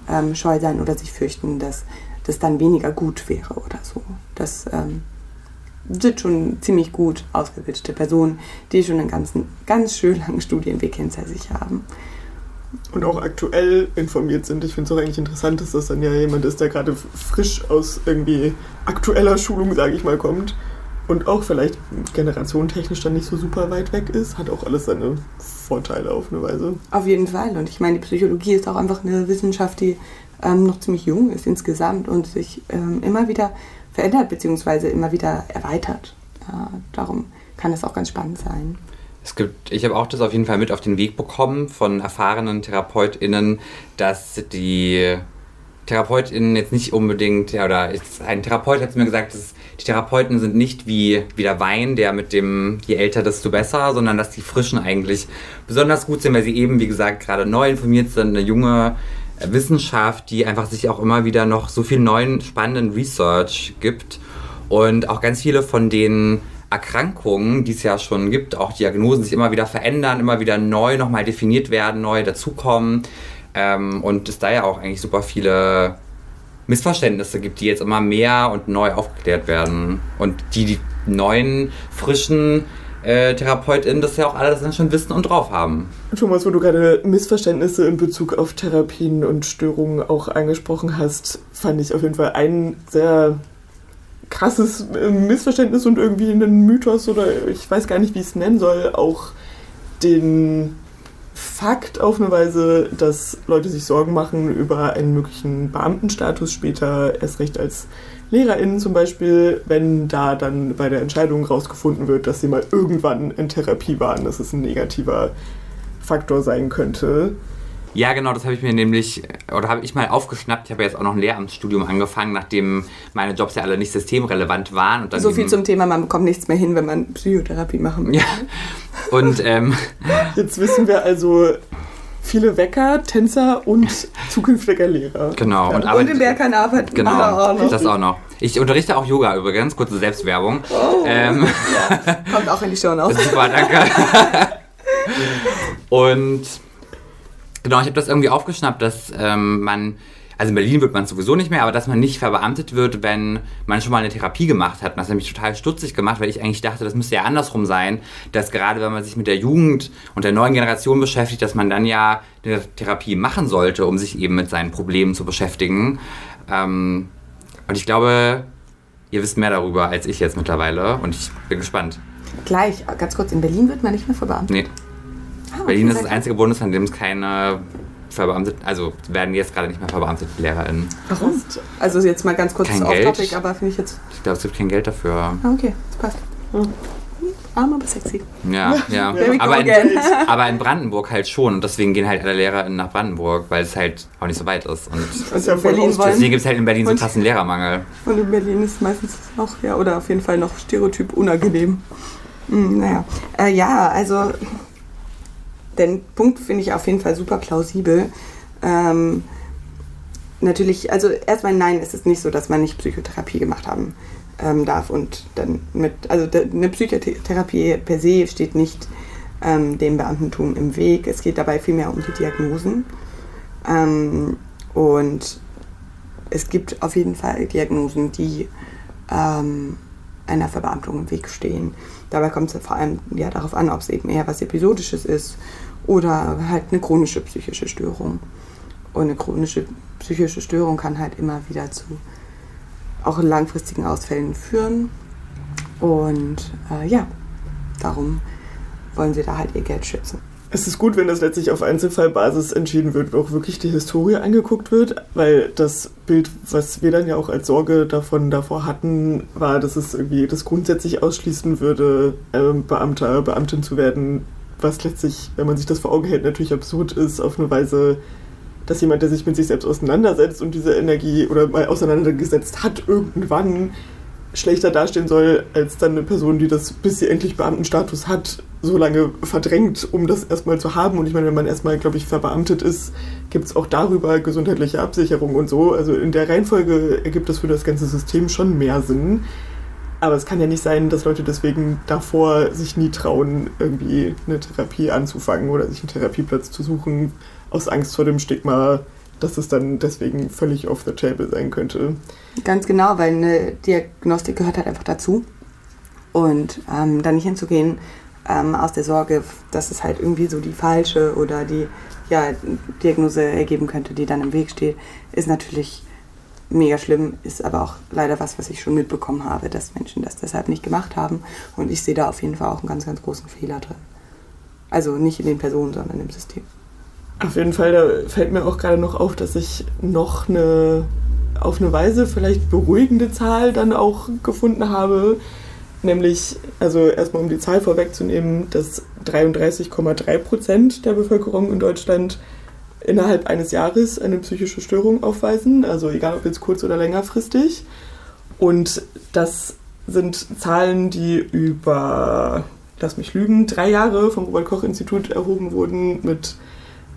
ähm, scheu sein oder sich fürchten, dass das dann weniger gut wäre oder so. Das ähm, sind schon ziemlich gut ausgebildete Personen, die schon einen ganzen, ganz schön langen Studienweg hinter sich haben. Und auch aktuell informiert sind. Ich finde es auch eigentlich interessant, dass das dann ja jemand ist, der gerade frisch aus irgendwie aktueller Schulung, sage ich mal, kommt und auch vielleicht generationentechnisch dann nicht so super weit weg ist, hat auch alles seine Vorteile auf eine Weise. Auf jeden Fall. Und ich meine, die Psychologie ist auch einfach eine Wissenschaft, die ähm, noch ziemlich jung ist insgesamt und sich ähm, immer wieder verändert bzw. immer wieder erweitert. Ja, darum kann es auch ganz spannend sein. Es gibt, ich habe auch das auf jeden Fall mit auf den Weg bekommen von erfahrenen TherapeutInnen, dass die TherapeutInnen jetzt nicht unbedingt, ja, oder ein Therapeut hat mir gesagt, dass die Therapeuten sind nicht wie, wie der Wein, der mit dem, je älter, desto besser, sondern dass die Frischen eigentlich besonders gut sind, weil sie eben, wie gesagt, gerade neu informiert sind, eine junge Wissenschaft, die einfach sich auch immer wieder noch so viel neuen spannenden Research gibt. Und auch ganz viele von den Erkrankungen, die es ja schon gibt, auch Diagnosen sich immer wieder verändern, immer wieder neu nochmal definiert werden, neu dazukommen. Ähm, und es da ja auch eigentlich super viele Missverständnisse gibt, die jetzt immer mehr und neu aufgeklärt werden. Und die die neuen, frischen äh, TherapeutInnen das ja auch alles dann schon wissen und drauf haben. Thomas, wo du gerade Missverständnisse in Bezug auf Therapien und Störungen auch angesprochen hast, fand ich auf jeden Fall ein sehr krasses äh, Missverständnis und irgendwie einen Mythos oder ich weiß gar nicht, wie ich es nennen soll, auch den Fakt auf eine Weise, dass Leute sich Sorgen machen über einen möglichen Beamtenstatus später, erst recht als LehrerInnen zum Beispiel, wenn da dann bei der Entscheidung rausgefunden wird, dass sie mal irgendwann in Therapie waren, dass es ein negativer Faktor sein könnte. Ja, genau, das habe ich mir nämlich, oder habe ich mal aufgeschnappt. Ich habe jetzt auch noch ein Lehramtsstudium angefangen, nachdem meine Jobs ja alle nicht systemrelevant waren. so viel zum Thema, man bekommt nichts mehr hin, wenn man Psychotherapie machen will. Ja, und ähm, jetzt wissen wir also, viele Wecker, Tänzer und zukünftiger Lehrer. Genau. Ja. Und, und im Bergheim arbeiten. Genau, auch noch. das auch noch. Ich unterrichte auch Yoga übrigens, kurze Selbstwerbung. Oh, ähm, ja. Kommt auch in die Show noch. Super, danke. und genau, ich habe das irgendwie aufgeschnappt, dass ähm, man also in Berlin wird man sowieso nicht mehr, aber dass man nicht verbeamtet wird, wenn man schon mal eine Therapie gemacht hat. Und das hat mich total stutzig gemacht, weil ich eigentlich dachte, das müsste ja andersrum sein, dass gerade wenn man sich mit der Jugend und der neuen Generation beschäftigt, dass man dann ja eine Therapie machen sollte, um sich eben mit seinen Problemen zu beschäftigen. Ähm, und ich glaube, ihr wisst mehr darüber als ich jetzt mittlerweile und ich bin gespannt. Gleich, ganz kurz, in Berlin wird man nicht mehr verbeamtet? Nee. Ah, Berlin ist das einzige Bundesland, in dem es keine verbeamtet, also werden jetzt gerade nicht mehr verbeamtet LehrerInnen. Warum? Also jetzt mal ganz kurz off-topic, aber finde ich jetzt. Ich glaube, es gibt kein Geld dafür. Ah, okay, das passt. Hm. Arm, aber sexy. Ja, ja. Aber, in, aber in Brandenburg halt schon. Und deswegen gehen halt alle LehrerInnen nach Brandenburg, weil es halt auch nicht so weit ist. Und Das ist ja voll Berlin deswegen gibt es halt in Berlin so einen krassen Lehrermangel. Und in Berlin ist meistens auch, ja, oder auf jeden Fall noch Stereotyp unangenehm. Hm, naja. Äh, ja, also den Punkt finde ich auf jeden Fall super plausibel. Ähm, natürlich, also erstmal nein, es ist nicht so, dass man nicht Psychotherapie gemacht haben ähm, darf und dann mit, also eine Psychotherapie per se steht nicht ähm, dem Beamtentum im Weg. Es geht dabei vielmehr um die Diagnosen. Ähm, und es gibt auf jeden Fall Diagnosen, die ähm, einer Verbeamtung im Weg stehen. Dabei kommt es vor allem ja, darauf an, ob es eben eher was Episodisches ist oder halt eine chronische psychische Störung. Und eine chronische psychische Störung kann halt immer wieder zu auch langfristigen Ausfällen führen. Und äh, ja, darum wollen sie da halt ihr Geld schützen. Es ist gut, wenn das letztlich auf Einzelfallbasis entschieden wird, wo auch wirklich die Historie angeguckt wird, weil das Bild, was wir dann ja auch als Sorge davon davor hatten, war, dass es irgendwie das grundsätzlich ausschließen würde, ähm, Beamter, Beamtin zu werden, was letztlich, wenn man sich das vor Augen hält, natürlich absurd ist, auf eine Weise, dass jemand, der sich mit sich selbst auseinandersetzt und diese Energie oder mal auseinandergesetzt hat, irgendwann schlechter dastehen soll, als dann eine Person, die das, bis sie endlich Beamtenstatus hat, so lange verdrängt, um das erstmal zu haben. Und ich meine, wenn man erstmal, glaube ich, verbeamtet ist, gibt es auch darüber gesundheitliche Absicherung und so. Also in der Reihenfolge ergibt das für das ganze System schon mehr Sinn. Aber es kann ja nicht sein, dass Leute deswegen davor sich nie trauen, irgendwie eine Therapie anzufangen oder sich einen Therapieplatz zu suchen, aus Angst vor dem Stigma, dass es dann deswegen völlig off the table sein könnte. Ganz genau, weil eine Diagnostik gehört halt einfach dazu. Und ähm, da nicht hinzugehen ähm, aus der Sorge, dass es halt irgendwie so die falsche oder die ja, Diagnose ergeben könnte, die dann im Weg steht, ist natürlich mega schlimm, ist aber auch leider was, was ich schon mitbekommen habe, dass Menschen das deshalb nicht gemacht haben. Und ich sehe da auf jeden Fall auch einen ganz, ganz großen Fehler drin. Also nicht in den Personen, sondern im System. Auf jeden Fall, da fällt mir auch gerade noch auf, dass ich noch eine auf eine Weise vielleicht beruhigende Zahl dann auch gefunden habe. Nämlich, also erstmal um die Zahl vorwegzunehmen, dass 33,3 Prozent der Bevölkerung in Deutschland innerhalb eines Jahres eine psychische Störung aufweisen, also egal ob jetzt kurz- oder längerfristig. Und das sind Zahlen, die über, lass mich lügen, drei Jahre vom Robert-Koch-Institut erhoben wurden mit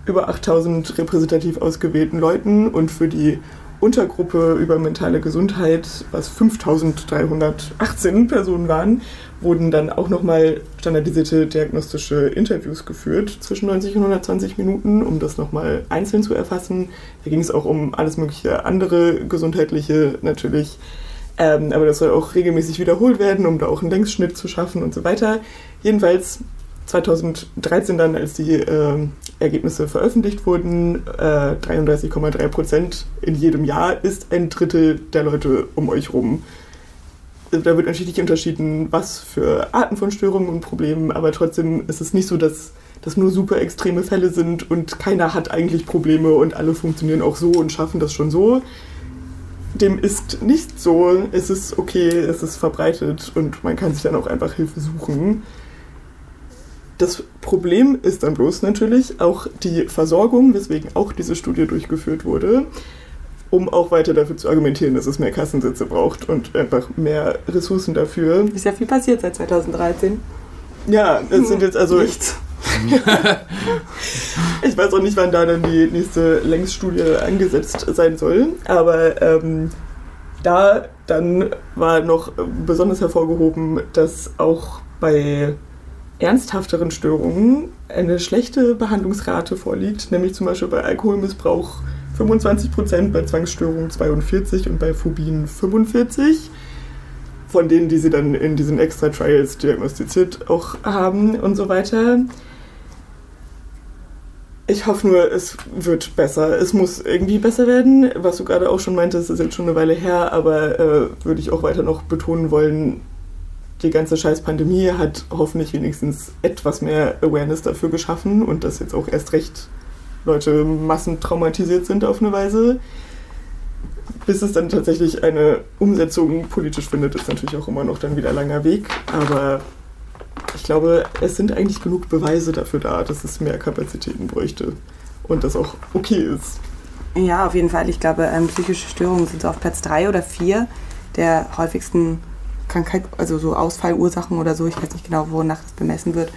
über 8000 repräsentativ ausgewählten Leuten und für die Untergruppe über mentale Gesundheit, was 5318 Personen waren, wurden dann auch nochmal standardisierte diagnostische Interviews geführt zwischen 90 und 120 Minuten, um das nochmal einzeln zu erfassen. Da ging es auch um alles mögliche andere gesundheitliche natürlich. Ähm, aber das soll auch regelmäßig wiederholt werden, um da auch einen Längsschnitt zu schaffen und so weiter. Jedenfalls 2013 dann, als die äh, Ergebnisse veröffentlicht wurden, äh, 33,3 Prozent in jedem Jahr ist ein Drittel der Leute um euch rum. Da wird nicht unterschieden, was für Arten von Störungen und Problemen, aber trotzdem ist es nicht so, dass das nur super extreme Fälle sind und keiner hat eigentlich Probleme und alle funktionieren auch so und schaffen das schon so. Dem ist nicht so. Es ist okay, es ist verbreitet und man kann sich dann auch einfach Hilfe suchen. Das Problem ist dann bloß natürlich auch die Versorgung, weswegen auch diese Studie durchgeführt wurde, um auch weiter dafür zu argumentieren, dass es mehr Kassensitze braucht und einfach mehr Ressourcen dafür. Ist ja viel passiert seit 2013. Ja, es sind jetzt also. Nichts. Ich weiß auch nicht, wann da dann die nächste Längsstudie angesetzt sein soll, aber ähm, da dann war noch besonders hervorgehoben, dass auch bei ernsthafteren Störungen eine schlechte Behandlungsrate vorliegt, nämlich zum Beispiel bei Alkoholmissbrauch 25%, bei Zwangsstörungen 42% und bei Phobien 45%, von denen, die sie dann in diesen Extra-Trials diagnostiziert auch haben und so weiter. Ich hoffe nur, es wird besser. Es muss irgendwie besser werden. Was du gerade auch schon meintest, ist jetzt schon eine Weile her, aber äh, würde ich auch weiter noch betonen wollen, die ganze scheiß Pandemie hat hoffentlich wenigstens etwas mehr Awareness dafür geschaffen und dass jetzt auch erst recht Leute massentraumatisiert sind auf eine Weise. Bis es dann tatsächlich eine Umsetzung politisch findet, ist natürlich auch immer noch dann wieder langer Weg. Aber Ich glaube, es sind eigentlich genug Beweise dafür da, dass es mehr Kapazitäten bräuchte und das auch okay ist. Ja, auf jeden Fall. Ich glaube, ähm, psychische Störungen sind so auf Platz drei oder vier der häufigsten Krankheit, also so Ausfallursachen oder so. Ich weiß nicht genau, wonach das bemessen wird.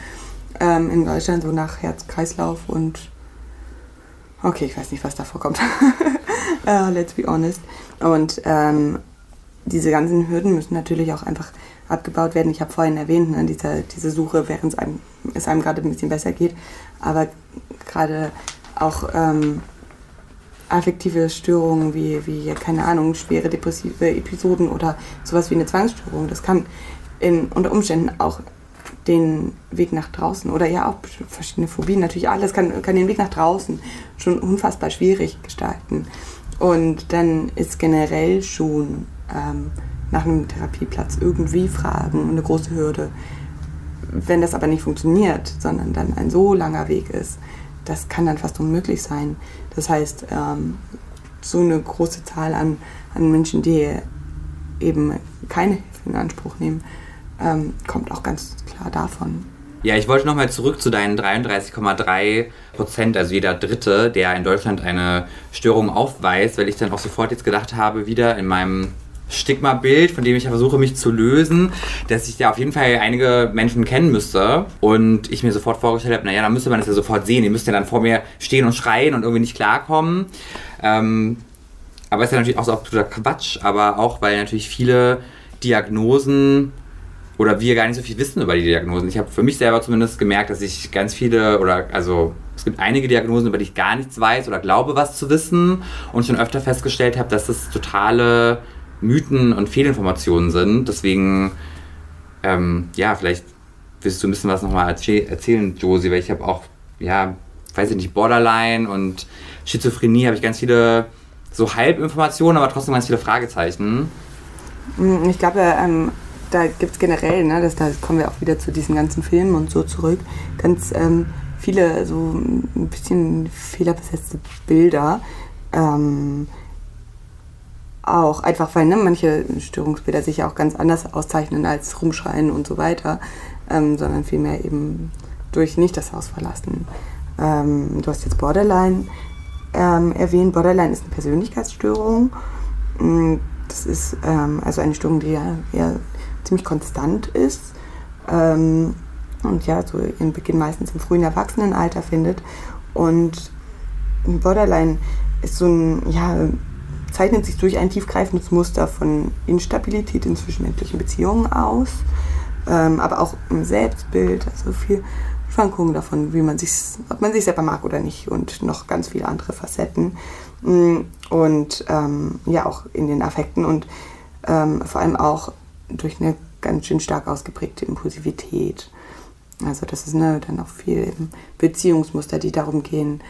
Ähm, in Deutschland so nach Herz-Kreislauf und okay, ich weiß nicht, was da vorkommt. uh, let's be honest. Und ähm, diese ganzen Hürden müssen natürlich auch einfach abgebaut werden. Ich habe vorhin erwähnt, ne, diese, diese Suche, während es einem, es einem gerade ein bisschen besser geht, aber gerade auch ähm, affektive Störungen wie, wie, keine Ahnung, schwere depressive Episoden oder sowas wie eine Zwangsstörung, das kann in, unter Umständen auch den Weg nach draußen oder ja auch verschiedene Phobien, natürlich alles kann, kann den Weg nach draußen schon unfassbar schwierig gestalten. Und dann ist generell schon ähm, nach einem Therapieplatz irgendwie fragen eine große Hürde. Wenn das aber nicht funktioniert, sondern dann ein so langer Weg ist, das kann dann fast unmöglich sein. Das heißt, ähm, so eine große Zahl an, an Menschen, die eben keine Hilfe in Anspruch nehmen, ähm, kommt auch ganz klar davon. Ja, ich wollte nochmal zurück zu deinen 33,3 Prozent, also jeder Dritte, der in Deutschland eine Störung aufweist, weil ich dann auch sofort jetzt gedacht habe, wieder in meinem Stigma-Bild, von dem ich versuche, mich zu lösen, dass ich da auf jeden Fall einige Menschen kennen müsste. Und ich mir sofort vorgestellt habe, naja, dann müsste man das ja sofort sehen. Die müsste ja dann vor mir stehen und schreien und irgendwie nicht klarkommen. Ähm, aber es ist ja natürlich auch so absoluter Quatsch, aber auch, weil natürlich viele Diagnosen oder wir gar nicht so viel wissen über die Diagnosen. Ich habe für mich selber zumindest gemerkt, dass ich ganz viele oder also es gibt einige Diagnosen, über die ich gar nichts weiß oder glaube, was zu wissen und schon öfter festgestellt habe, dass das totale Mythen und Fehlinformationen sind. Deswegen, ähm, ja, vielleicht willst du ein bisschen was nochmal erzählen, Josie, weil ich habe auch, ja, weiß ich nicht, Borderline und Schizophrenie habe ich ganz viele so Halbinformationen, aber trotzdem ganz viele Fragezeichen. Hm, ich glaube, ähm, da gibt es generell, ne, das, da kommen wir auch wieder zu diesen ganzen Filmen und so zurück, ganz ähm, viele so ein bisschen fehlerbesetzte Bilder. Ähm, auch einfach, weil ne, manche Störungsbilder sich ja auch ganz anders auszeichnen als rumschreien und so weiter, ähm, sondern vielmehr eben durch nicht das Haus verlassen. Ähm, du hast jetzt Borderline ähm, erwähnt. Borderline ist eine Persönlichkeitsstörung. Mm, das ist ähm, also eine Störung, die ja, ja ziemlich konstant ist ähm, und ja, so ihren Beginn meistens im frühen Erwachsenenalter findet. Und Borderline ist so ein, ja, zeichnet sich durch ein tiefgreifendes Muster von Instabilität in zwischenmenschlichen Beziehungen aus, ähm, aber auch im Selbstbild, also viel Schwankungen davon, wie man sich, ob man sich selber mag oder nicht und noch ganz viele andere Facetten mm, und ähm, ja auch in den Affekten und ähm, vor allem auch durch eine ganz schön stark ausgeprägte Impulsivität. Also das ist ne, dann auch viel Beziehungsmuster, die darum gehen,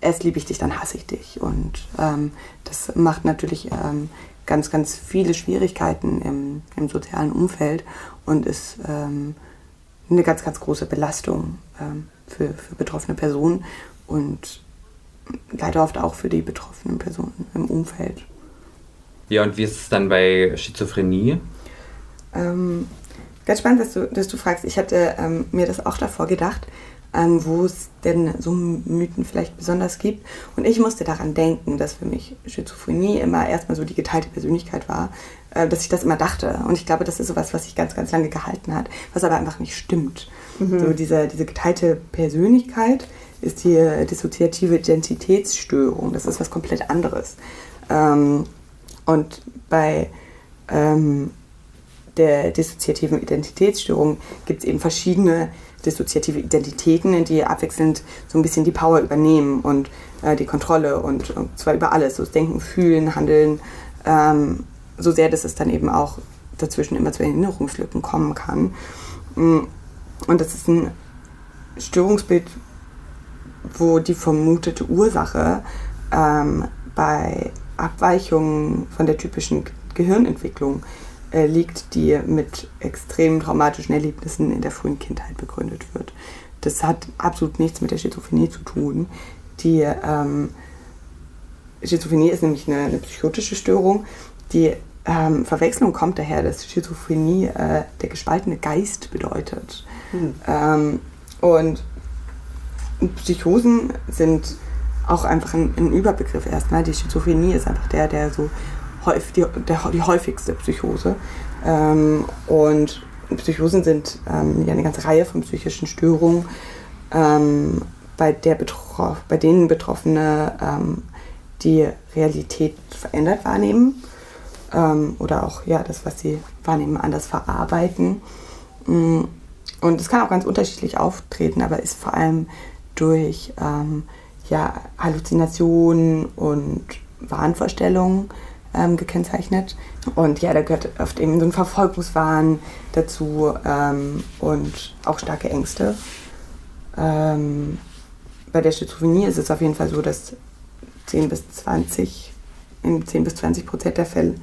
erst liebe ich dich, dann hasse ich dich. Und ähm, das macht natürlich ähm, ganz, ganz viele Schwierigkeiten im, im sozialen Umfeld und ist ähm, eine ganz, ganz große Belastung ähm, für, für betroffene Personen und leider oft auch für die betroffenen Personen im Umfeld. Ja, und wie ist es dann bei Schizophrenie? Ähm, ganz spannend, dass du, dass du fragst. Ich hatte ähm, mir das auch davor gedacht, ähm, wo es denn so Mythen vielleicht besonders gibt. Und ich musste daran denken, dass für mich Schizophrenie immer erstmal so die geteilte Persönlichkeit war, äh, dass ich das immer dachte. Und ich glaube, das ist sowas, was sich ganz, ganz lange gehalten hat, was aber einfach nicht stimmt. Mhm. So diese, diese geteilte Persönlichkeit ist die dissoziative Identitätsstörung. Das ist was komplett anderes. Ähm, und bei ähm, der dissoziativen Identitätsstörung gibt es eben verschiedene dissoziative Identitäten, die abwechselnd so ein bisschen die Power übernehmen und äh, die Kontrolle und, und, zwar über alles, so das Denken, Fühlen, Handeln, ähm, so sehr, dass es dann eben auch dazwischen immer zu Erinnerungslücken kommen kann. Mm, und das ist ein Störungsbild, wo die vermutete Ursache ähm, bei Abweichungen von der typischen Gehirnentwicklung äh, liegt, die mit extrem traumatischen Erlebnissen in der frühen Kindheit begründet wird. Das hat absolut nichts mit der Schizophrenie zu tun. Die ähm, Schizophrenie ist nämlich eine, eine, psychotische Störung, die ähm, Verwechslung kommt daher, dass Schizophrenie äh, der gespaltene Geist bedeutet. Hm. Ähm, und Psychosen sind auch einfach ein, ein, Überbegriff erstmal. Die Schizophrenie ist einfach der, der so die, der, die häufigste Psychose. Ähm, und Psychosen sind ähm, ja eine ganze Reihe von psychischen Störungen, ähm, bei, der Betroff bei denen Betroffene ähm, die Realität verändert wahrnehmen ähm, oder auch ja, das, was sie wahrnehmen, anders verarbeiten. Mm, und es kann auch ganz unterschiedlich auftreten, aber ist vor allem durch ähm, ja, Halluzinationen und Wahnvorstellungen ähm, gekennzeichnet. Und ja, da gehört oft eben so ein Verfolgungswahn dazu ähm, und auch starke Ängste. Ähm, bei der Schizophrenie ist es auf jeden Fall so, dass 10 bis 20, in 10 bis 20 Prozent der Fälle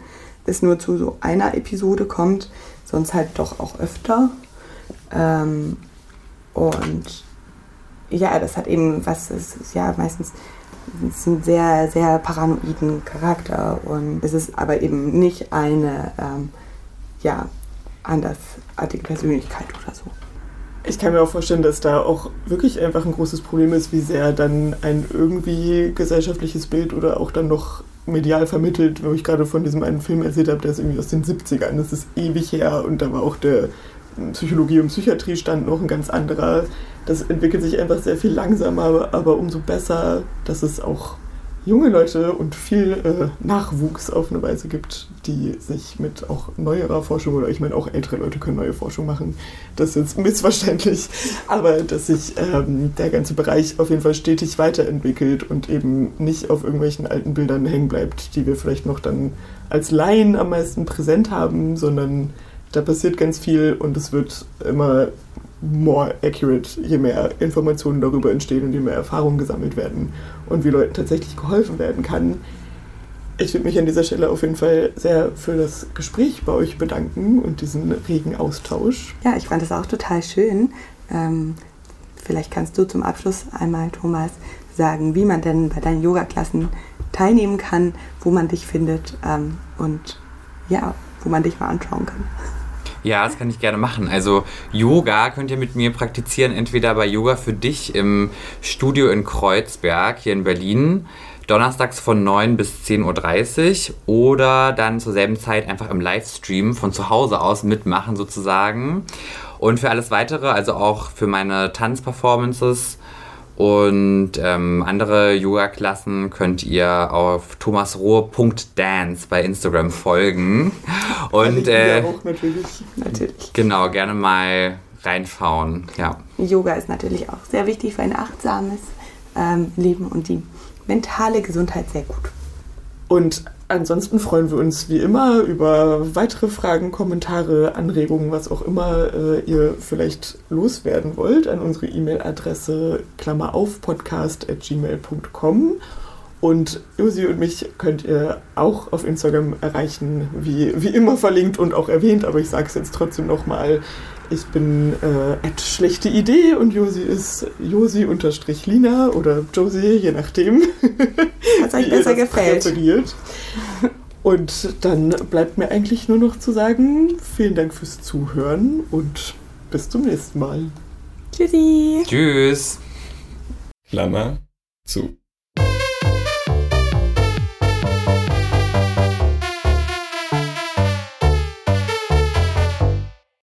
es nur zu so einer Episode kommt, sonst halt doch auch öfter. Ähm, und ja, das hat eben was, ist ja meistens es einen sehr, sehr paranoiden Charakter und es ist aber eben nicht eine ähm, ja, andersartige Persönlichkeit oder so. Ich kann mir auch vorstellen, dass da auch wirklich einfach ein großes Problem ist, wie sehr dann ein irgendwie gesellschaftliches Bild oder auch dann noch medial vermittelt, wo ich gerade von diesem einen Film erzählt habe, der ist irgendwie aus den 70ern, das ist ewig her und da war auch der Psychologie und Psychiatrie stand noch ein ganz anderer. Das entwickelt sich einfach sehr viel langsamer, aber umso besser, dass es auch junge Leute und viel äh, Nachwuchs auf eine Weise gibt, die sich mit auch neuerer Forschung oder ich meine auch ältere Leute können neue Forschung machen. Das ist jetzt missverständlich, aber dass sich ähm, der ganze Bereich auf jeden Fall stetig weiterentwickelt und eben nicht auf irgendwelchen alten Bildern hängen bleibt, die wir vielleicht noch dann als Laien am meisten präsent haben, sondern da passiert ganz viel und es wird immer more accurate, je mehr Informationen darüber entstehen und je mehr Erfahrungen gesammelt werden und wie Leuten tatsächlich geholfen werden kann. Ich würde mich an dieser Stelle auf jeden Fall sehr für das Gespräch bei euch bedanken und diesen regen Austausch. Ja, ich fand es auch total schön. Ähm, vielleicht kannst du zum Abschluss einmal, Thomas, sagen, wie man denn bei deinen Yoga-Klassen teilnehmen kann, wo man dich findet ähm, und ja, wo man dich mal anschauen kann. Ja, das kann ich gerne machen. Also Yoga könnt ihr mit mir praktizieren, entweder bei Yoga für dich im Studio in Kreuzberg hier in Berlin, donnerstags von 9 bis 10.30 Uhr oder dann zur selben Zeit einfach im Livestream von zu Hause aus mitmachen sozusagen. Und für alles weitere, also auch für meine Tanzperformances, und ähm, andere Yoga-Klassen könnt ihr auf thomasrohr.dance bei Instagram folgen. Und äh, auch natürlich. natürlich. Genau, gerne mal reinschauen. Ja. Yoga ist natürlich auch sehr wichtig für ein achtsames ähm, Leben und die mentale Gesundheit sehr gut. Und ansonsten freuen wir uns wie immer über weitere Fragen, Kommentare, Anregungen, was auch immer äh, ihr vielleicht loswerden wollt, an unsere E-Mail-Adresse Klammer auf podcast.gmail.com. Und Josi und mich könnt ihr auch auf Instagram erreichen, wie, wie immer verlinkt und auch erwähnt, aber ich sage es jetzt trotzdem nochmal. Ich bin äh, schlechte Idee und Josi ist Josi-Lina oder Josie, je nachdem. Was euch besser gefällt. Präferiert. Und dann bleibt mir eigentlich nur noch zu sagen, vielen Dank fürs Zuhören und bis zum nächsten Mal. Tschüssi. Tschüss. Klammer zu.